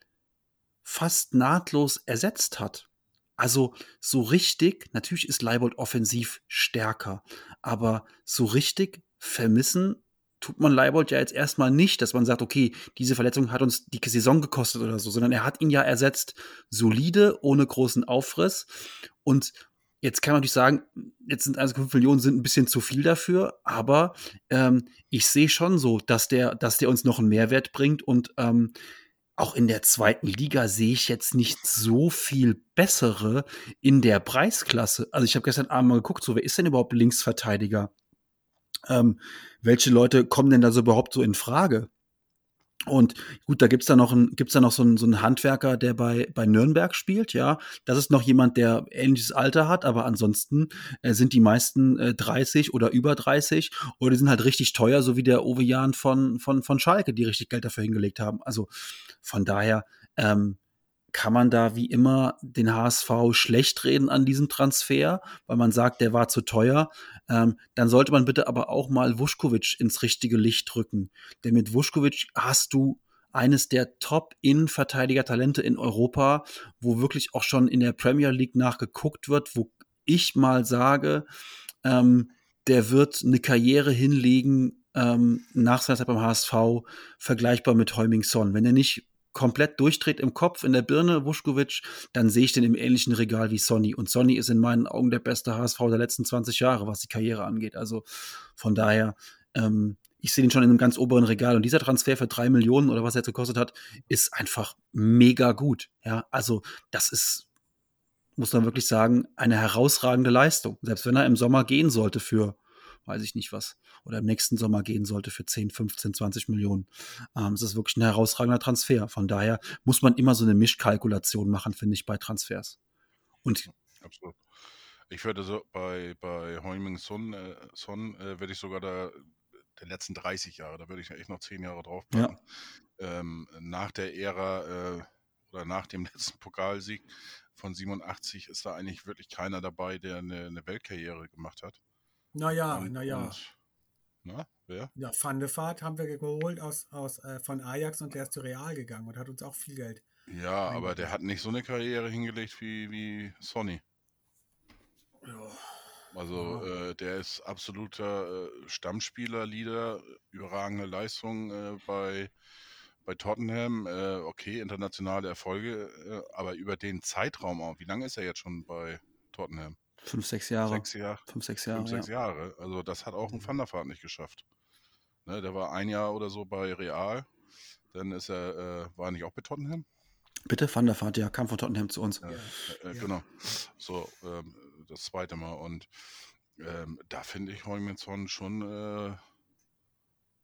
fast nahtlos ersetzt hat. Also so richtig, natürlich ist Leibold offensiv stärker, aber so richtig vermissen tut man Leibold ja jetzt erstmal nicht, dass man sagt, okay, diese Verletzung hat uns die Saison gekostet oder so, sondern er hat ihn ja ersetzt solide, ohne großen Aufriss. Und jetzt kann man natürlich sagen, jetzt sind 1,5 Millionen sind ein bisschen zu viel dafür, aber ähm, ich sehe schon so, dass der, dass der uns noch einen Mehrwert bringt und ähm, auch in der zweiten Liga sehe ich jetzt nicht so viel bessere in der Preisklasse. Also ich habe gestern Abend mal geguckt, so wer ist denn überhaupt Linksverteidiger? Ähm, welche Leute kommen denn da so überhaupt so in Frage? Und gut, da gibt's da noch, ein, gibt's da noch so, einen, so einen Handwerker, der bei, bei Nürnberg spielt, ja. Das ist noch jemand, der ähnliches Alter hat, aber ansonsten äh, sind die meisten äh, 30 oder über 30 oder die sind halt richtig teuer, so wie der Owe Jan von, von, von Schalke, die richtig Geld dafür hingelegt haben. Also von daher ähm, kann man da wie immer den HSV schlecht reden an diesem Transfer, weil man sagt, der war zu teuer. Ähm, dann sollte man bitte aber auch mal Vuskovic ins richtige Licht rücken. Denn mit Vuskovic hast du eines der Top-Innenverteidiger-Talente in Europa, wo wirklich auch schon in der Premier League nachgeguckt wird, wo ich mal sage, ähm, der wird eine Karriere hinlegen ähm, nach seiner Zeit beim HSV, vergleichbar mit Heuming Son. Wenn er nicht komplett durchdreht im Kopf, in der Birne, Vuskovic, dann sehe ich den im ähnlichen Regal wie Sonny. Und Sonny ist in meinen Augen der beste HSV der letzten 20 Jahre, was die Karriere angeht. Also von daher, ähm, ich sehe ihn schon in einem ganz oberen Regal. Und dieser Transfer für drei Millionen oder was er jetzt gekostet hat, ist einfach mega gut. Ja, also das ist, muss man wirklich sagen, eine herausragende Leistung. Selbst wenn er im Sommer gehen sollte für, weiß ich nicht was, oder im nächsten Sommer gehen sollte für 10, 15, 20 Millionen. Ähm, es ist wirklich ein herausragender Transfer. Von daher muss man immer so eine Mischkalkulation machen, finde ich, bei Transfers. Und Absolut. Ich würde so bei, bei Heuming Son, äh, Son äh, würde ich sogar da der letzten 30 Jahre, da würde ich echt noch 10 Jahre draufpacken. Ähm, nach der Ära äh, oder nach dem letzten Pokalsieg von 87 ist da eigentlich wirklich keiner dabei, der eine, eine Weltkarriere gemacht hat. Naja, naja. Na, wer? Ja, Van de Vaart haben wir geholt aus, aus, äh, von Ajax und der ist zu Real gegangen und hat uns auch viel Geld Ja, aber der hat nicht so eine Karriere hingelegt wie, wie Sonny. Ja. Also äh, der ist absoluter äh, Stammspieler, Leader, überragende Leistung äh, bei, bei Tottenham. Äh, okay, internationale Erfolge, äh, aber über den Zeitraum auch. Wie lange ist er jetzt schon bei Tottenham? Fünf, sechs Jahre. Sechs Jahre. Fünf, sechs Jahre. Fünf, sechs ja. Jahre. Also das hat auch ein Van der Vaart nicht geschafft. Ne, der war ein Jahr oder so bei Real. Dann ist er, äh, war er nicht auch bei Tottenham? Bitte, Van der Vaart, ja, kam von Tottenham zu uns. Äh, äh, Ja. Genau. So, ähm, das zweite Mal. Und ähm, da finde ich Heung-Min schon äh,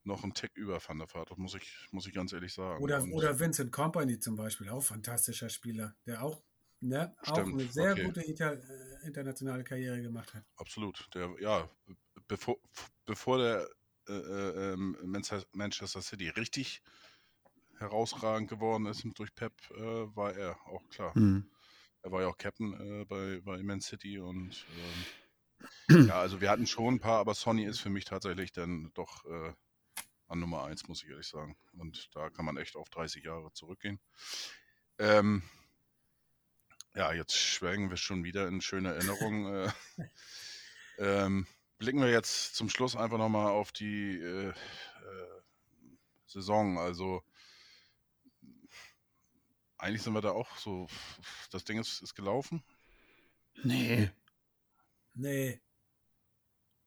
noch einen Tick über Van der Vaart. Das muss ich, muss ich ganz ehrlich sagen. Oder, Und, oder Vincent Company zum Beispiel, auch fantastischer Spieler, der auch, ne, auch eine sehr okay. gute Ita äh, internationale Karriere gemacht hat. Absolut. Der, ja, bevor, bevor der äh, äh, ähm, Manchester- Manchester City richtig herausragend geworden ist durch Pep, äh, war er auch klar. Hm. Er war ja auch Captain äh, bei, bei Man City und ähm, ja, also wir hatten schon ein paar, aber Sonny ist für mich tatsächlich dann doch äh, an Nummer eins, muss ich ehrlich sagen. Und da kann man echt auf 30 Jahre zurückgehen. Ähm, ja, jetzt schwelgen wir schon wieder in schöne Erinnerungen. äh, ähm, blicken wir jetzt zum Schluss einfach nochmal auf die äh, äh, Saison. Also eigentlich sind wir da auch so, das Ding ist, ist gelaufen. Nee. Nee,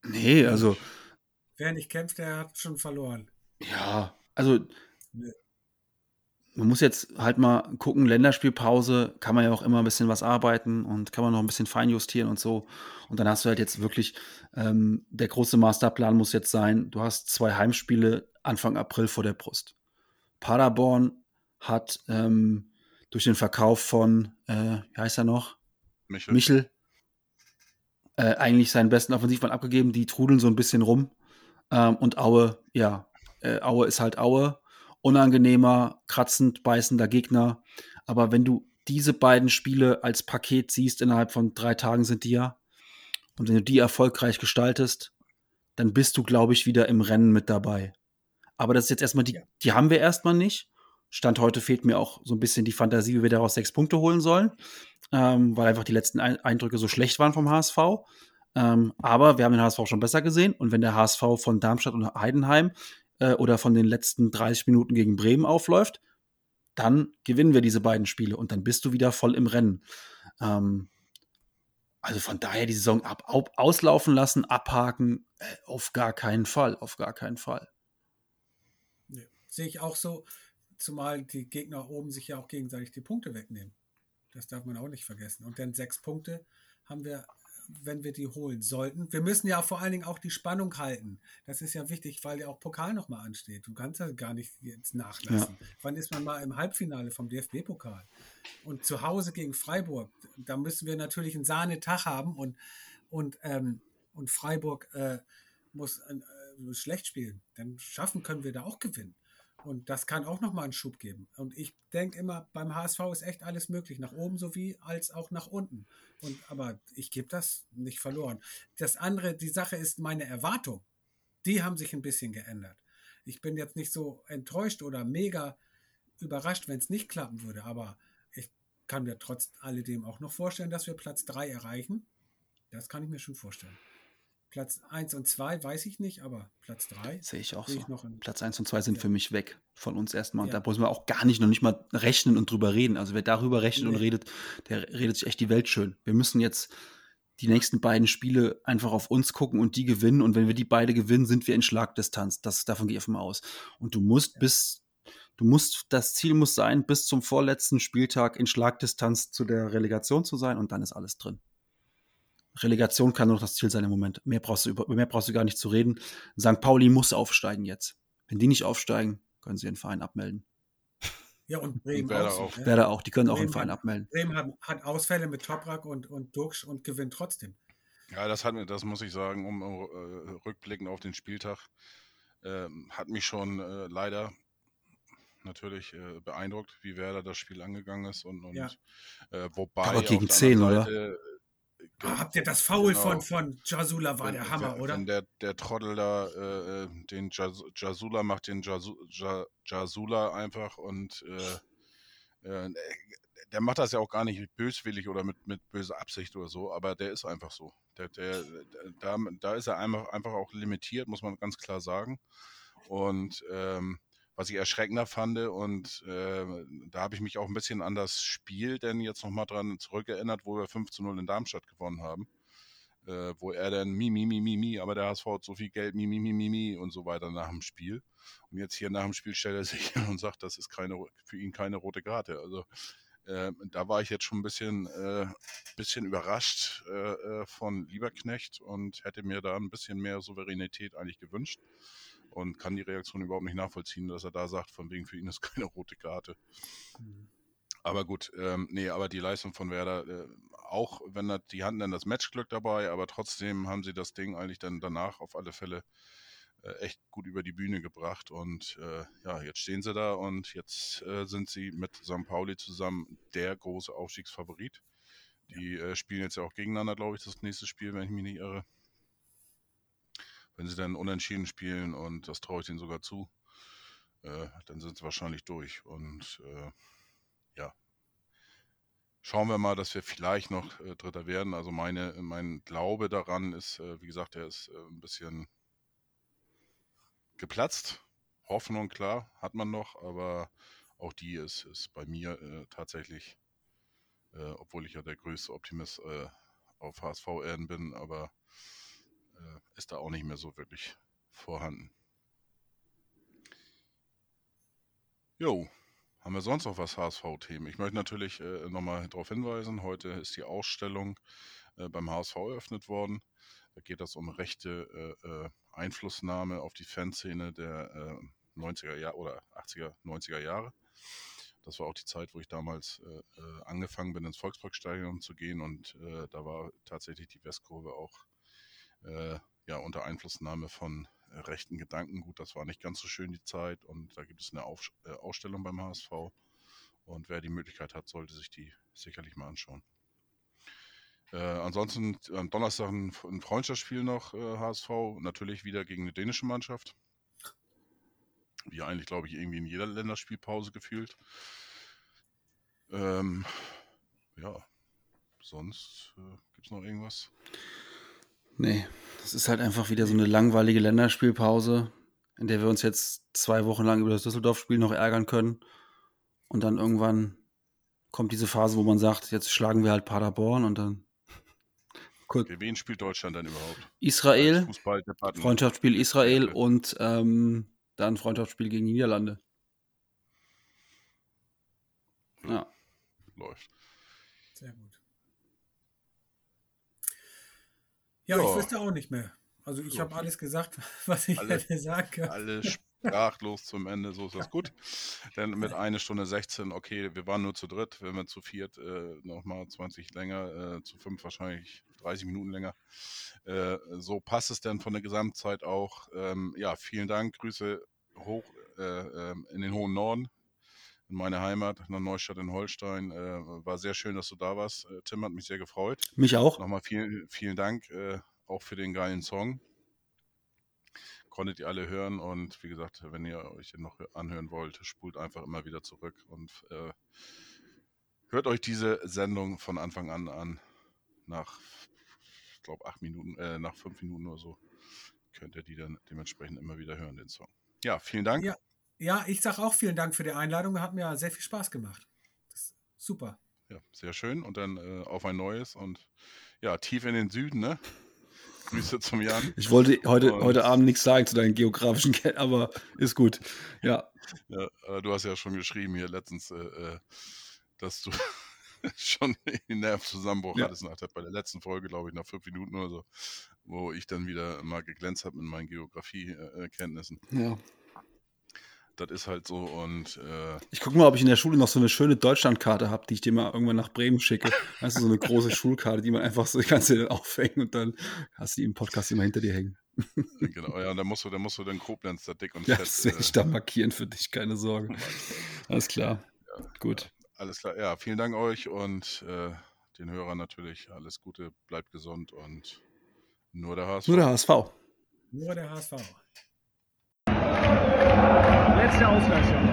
Nee, also, wer nicht kämpft, der hat schon verloren. ja, also, Nee. Man muss jetzt halt mal gucken, Länderspielpause, kann man ja auch immer ein bisschen was arbeiten und kann man noch ein bisschen feinjustieren und so. Und dann hast du halt jetzt wirklich, ähm, der große Masterplan muss jetzt sein, du hast zwei Heimspiele Anfang April vor der Brust. Paderborn hat ähm, durch den Verkauf von, äh, wie heißt er noch? Michel. Michel äh, eigentlich seinen besten Offensivmann abgegeben. Die trudeln so ein bisschen rum. Ähm, und Aue, ja, äh, Aue ist halt Aue. Unangenehmer, kratzend, beißender Gegner. Aber wenn du diese beiden Spiele als Paket siehst, innerhalb von drei Tagen sind die ja, und wenn du die erfolgreich gestaltest, dann bist du, glaube ich, wieder im Rennen mit dabei. Aber das ist jetzt erstmal die, die haben wir erstmal nicht. Stand heute fehlt mir auch so ein bisschen die Fantasie, wie wir daraus sechs Punkte holen sollen, ähm, weil einfach die letzten Ein Eindrücke so schlecht waren vom HSV. Ähm, aber wir haben den HSV schon besser gesehen und wenn der HSV von Darmstadt und Heidenheim äh, oder von den letzten 30 Minuten gegen Bremen aufläuft, dann gewinnen wir diese beiden Spiele und dann bist du wieder voll im Rennen. Ähm, also von daher die Saison ab, au- auslaufen lassen, abhaken, äh, auf gar keinen Fall, auf gar keinen Fall. Nee. Sehe ich auch so, zumal die Gegner oben sich ja auch gegenseitig die Punkte wegnehmen. Das darf man auch nicht vergessen. Und dann sechs Punkte haben wir, wenn wir die holen sollten. Wir müssen ja vor allen Dingen auch die Spannung halten. Das ist ja wichtig, weil ja auch Pokal nochmal ansteht. Du kannst ja gar nicht jetzt nachlassen. Wann ist man mal im Halbfinale vom DFB-Pokal? Und zu Hause gegen Freiburg, da müssen wir natürlich einen Sahnetag haben und, und, ähm, und Freiburg äh, muss äh, schlecht spielen. Dann schaffen können wir da auch gewinnen. Und das kann auch nochmal einen Schub geben. Und ich denke immer, beim HSV ist echt alles möglich, nach oben sowie als auch nach unten. Und, aber ich gebe das nicht verloren. Das andere, die Sache ist meine Erwartung. Die haben sich ein bisschen geändert. Ich bin jetzt nicht so enttäuscht oder mega überrascht, wenn es nicht klappen würde. Aber ich kann mir trotz alledem auch noch vorstellen, dass wir Platz 3 erreichen. Das kann ich mir schon vorstellen. Platz 1 und 2 weiß ich nicht, aber Platz 3 Sehe ich auch sehe so. ich noch in, Platz 1 und 2 sind Ja. für mich weg von uns erstmal. Und Ja. da müssen wir auch gar nicht, noch nicht mal rechnen und drüber reden. Also wer darüber rechnet und Nee. redet, der redet sich echt die Welt schön. Wir müssen jetzt die nächsten beiden Spiele einfach auf uns gucken und die gewinnen. Und wenn wir die beide gewinnen, sind wir in Schlagdistanz. Das, davon gehe ich mal aus. Und du musst bis, du musst, das Ziel muss sein, bis zum vorletzten Spieltag in Schlagdistanz zu der Relegation zu sein und dann ist alles drin. Relegation kann nur noch das Ziel sein im Moment. Mehr brauchst du, über, mehr brauchst du gar nicht zu reden. St. Pauli muss aufsteigen jetzt. Wenn die nicht aufsteigen, können sie ihren Verein abmelden. Ja, und Bremen Werder auch. auch. ne? Werder auch, die können auch Bremen ihren Verein hat- abmelden. Bremen hat, hat Ausfälle mit Toprak und, und Duxch und gewinnt trotzdem. Ja, das hat mir, das muss ich sagen, um äh, rückblickend auf den Spieltag, ähm, hat mich schon äh, leider natürlich äh, beeindruckt, wie Werder das Spiel angegangen ist und, und Ja. äh, wobei Aber gegen der 10, anderen oder? Ah, habt ihr das Foul genau. von, von Jasula war wenn, der Hammer, wenn, oder? Wenn der, der Trottel da äh, äh, den Jas Jasula macht, den Jasu Ja- Jasula einfach und äh, äh, der macht das ja auch gar nicht böswillig oder mit, mit böser Absicht oder so, aber der ist einfach so. Der, der, da, da ist er einfach, einfach auch limitiert, muss man ganz klar sagen. Und ähm, was ich erschreckender fand und äh, da habe ich mich auch ein bisschen an das Spiel denn jetzt nochmal dran zurückerinnert, wo wir 5 zu 0 in Darmstadt gewonnen haben. Äh, wo er dann mi, mi, mi, mi, mi, aber der HSV hat so viel Geld, mi, mi, mi, mi, mi und so weiter nach dem Spiel. Und jetzt hier nach dem Spiel stellt er sich hin und sagt, das ist keine, für ihn keine rote Karte. Also äh, da war ich jetzt schon ein bisschen, äh, bisschen überrascht äh, äh, von Lieberknecht und hätte mir da ein bisschen mehr Souveränität eigentlich gewünscht und kann die Reaktion überhaupt nicht nachvollziehen, dass er da sagt, von wegen für ihn ist keine rote Karte. Mhm. Aber gut, ähm, nee, aber die Leistung von Werder, äh, auch wenn er, die hatten dann das Matchglück dabei, aber trotzdem haben sie das Ding eigentlich dann danach auf alle Fälle äh, echt gut über die Bühne gebracht. Und äh, ja, jetzt stehen sie da und jetzt äh, sind sie mit St. Pauli zusammen der große Aufstiegsfavorit. Die äh, spielen jetzt ja auch gegeneinander, glaube ich, das nächste Spiel, wenn ich mich nicht irre. Wenn sie dann unentschieden spielen und das traue ich ihnen sogar zu, äh, dann sind sie wahrscheinlich durch. Und äh, ja, schauen wir mal, dass wir vielleicht noch äh, Dritter werden. Also meine, mein Glaube daran ist, äh, wie gesagt, der ist äh, ein bisschen geplatzt. Hoffnung, klar, hat man noch, aber auch die ist, ist bei mir äh, tatsächlich, obwohl ich ja der größte Optimist auf HSV-Erden bin, aber ist da auch nicht mehr so wirklich vorhanden. Jo, haben wir sonst noch was HSV-Themen? Ich möchte natürlich äh, nochmal darauf hinweisen, heute ist die Ausstellung äh, beim HSV eröffnet worden. Da geht es um rechte äh, äh, Einflussnahme auf die Fanszene der 90er Jahre oder 80er, 90er Jahre. Das war auch die Zeit, wo ich damals äh, äh, angefangen bin, ins Volksparkstadion zu gehen und äh, da war tatsächlich die Westkurve auch äh, ja, unter Einflussnahme von äh, rechten Gedanken. Gut, das war nicht ganz so schön die Zeit und da gibt es eine Auf äh, Ausstellung beim HSV und wer die Möglichkeit hat, sollte sich die sicherlich mal anschauen. Äh, ansonsten am Donnerstag ein, ein Freundschaftsspiel noch, äh, HSV, natürlich wieder gegen eine dänische Mannschaft. Wie eigentlich, glaube ich, irgendwie in jeder Länderspielpause gefühlt. Ähm, ja, sonst äh, gibt es noch irgendwas? Nee, das ist halt einfach wieder so eine langweilige Länderspielpause, in der wir uns jetzt zwei Wochen lang über das Düsseldorf-Spiel noch ärgern können. Und dann irgendwann kommt diese Phase, wo man sagt, jetzt schlagen wir halt Paderborn und dann Kurz. Wen spielt Deutschland dann überhaupt? Israel, Freundschaftsspiel Israel ja. und ähm, dann Freundschaftsspiel gegen die Niederlande. Ja. Läuft. Sehr gut. Ja, ja, ich wüsste auch nicht mehr. Also ich habe alles gesagt, was ich alle, hätte sagen können. Alles sprachlos zum Ende, so ist das gut. Denn mit einer Stunde 16, okay, wir waren nur zu dritt, wenn wir zu viert äh, nochmal 20 länger, äh, zu fünf wahrscheinlich 30 Minuten länger. Äh, so passt es dann von der Gesamtzeit auch. Ähm, ja, vielen Dank, Grüße hoch äh, ähm, in den hohen Norden, in meine Heimat, nach Neustadt in Holstein. Äh, war sehr schön, dass du da warst. Äh, Tim hat mich sehr gefreut. Mich auch. Nochmal vielen, vielen Dank auch für den geilen Song konntet ihr alle hören und wie gesagt, wenn ihr euch den noch anhören wollt, spult einfach immer wieder zurück und äh, hört euch diese Sendung von Anfang an an. Nach, ich glaube, acht Minuten, äh, nach fünf Minuten oder so könnt ihr die dann dementsprechend immer wieder hören, den Song. Ja, vielen Dank. Ja, ja ich sage auch vielen Dank für die Einladung. Hat mir sehr viel Spaß gemacht. super. Ja, sehr schön. Und dann äh, auf ein neues und ja, tief in den Süden, ne? Grüße zum Jan. Ich wollte heute, heute Abend nichts sagen zu deinen geografischen Kenntnissen, aber ist gut. Ja. ja du hast ja schon geschrieben hier letztens, äh, äh dass du schon den Nervenzusammenbruch ja. hattest nach der, bei der letzten Folge, glaube ich, nach fünf Minuten oder so, wo ich dann wieder mal geglänzt habe mit meinen Geografiekenntnissen. Ja das ist halt so und äh ich gucke mal, ob ich in der Schule noch so eine schöne Deutschlandkarte habe, die ich dir mal irgendwann nach Bremen schicke. Weißt du, so eine große Schulkarte, die man einfach so kannst du aufhängen und dann hast du die im Podcast immer hinter dir hängen. genau, ja, da musst du, da musst du den Koblenz da dick und ja, fett. Das werde ich äh, da markieren für dich, keine Sorge. Alles klar. Ja, Gut. Ja, alles klar. Ja, vielen Dank euch und äh, den Hörern natürlich alles Gute, bleibt gesund und nur der HSV. Nur der HSV. Nur der HSV Letzte Ausgleichung.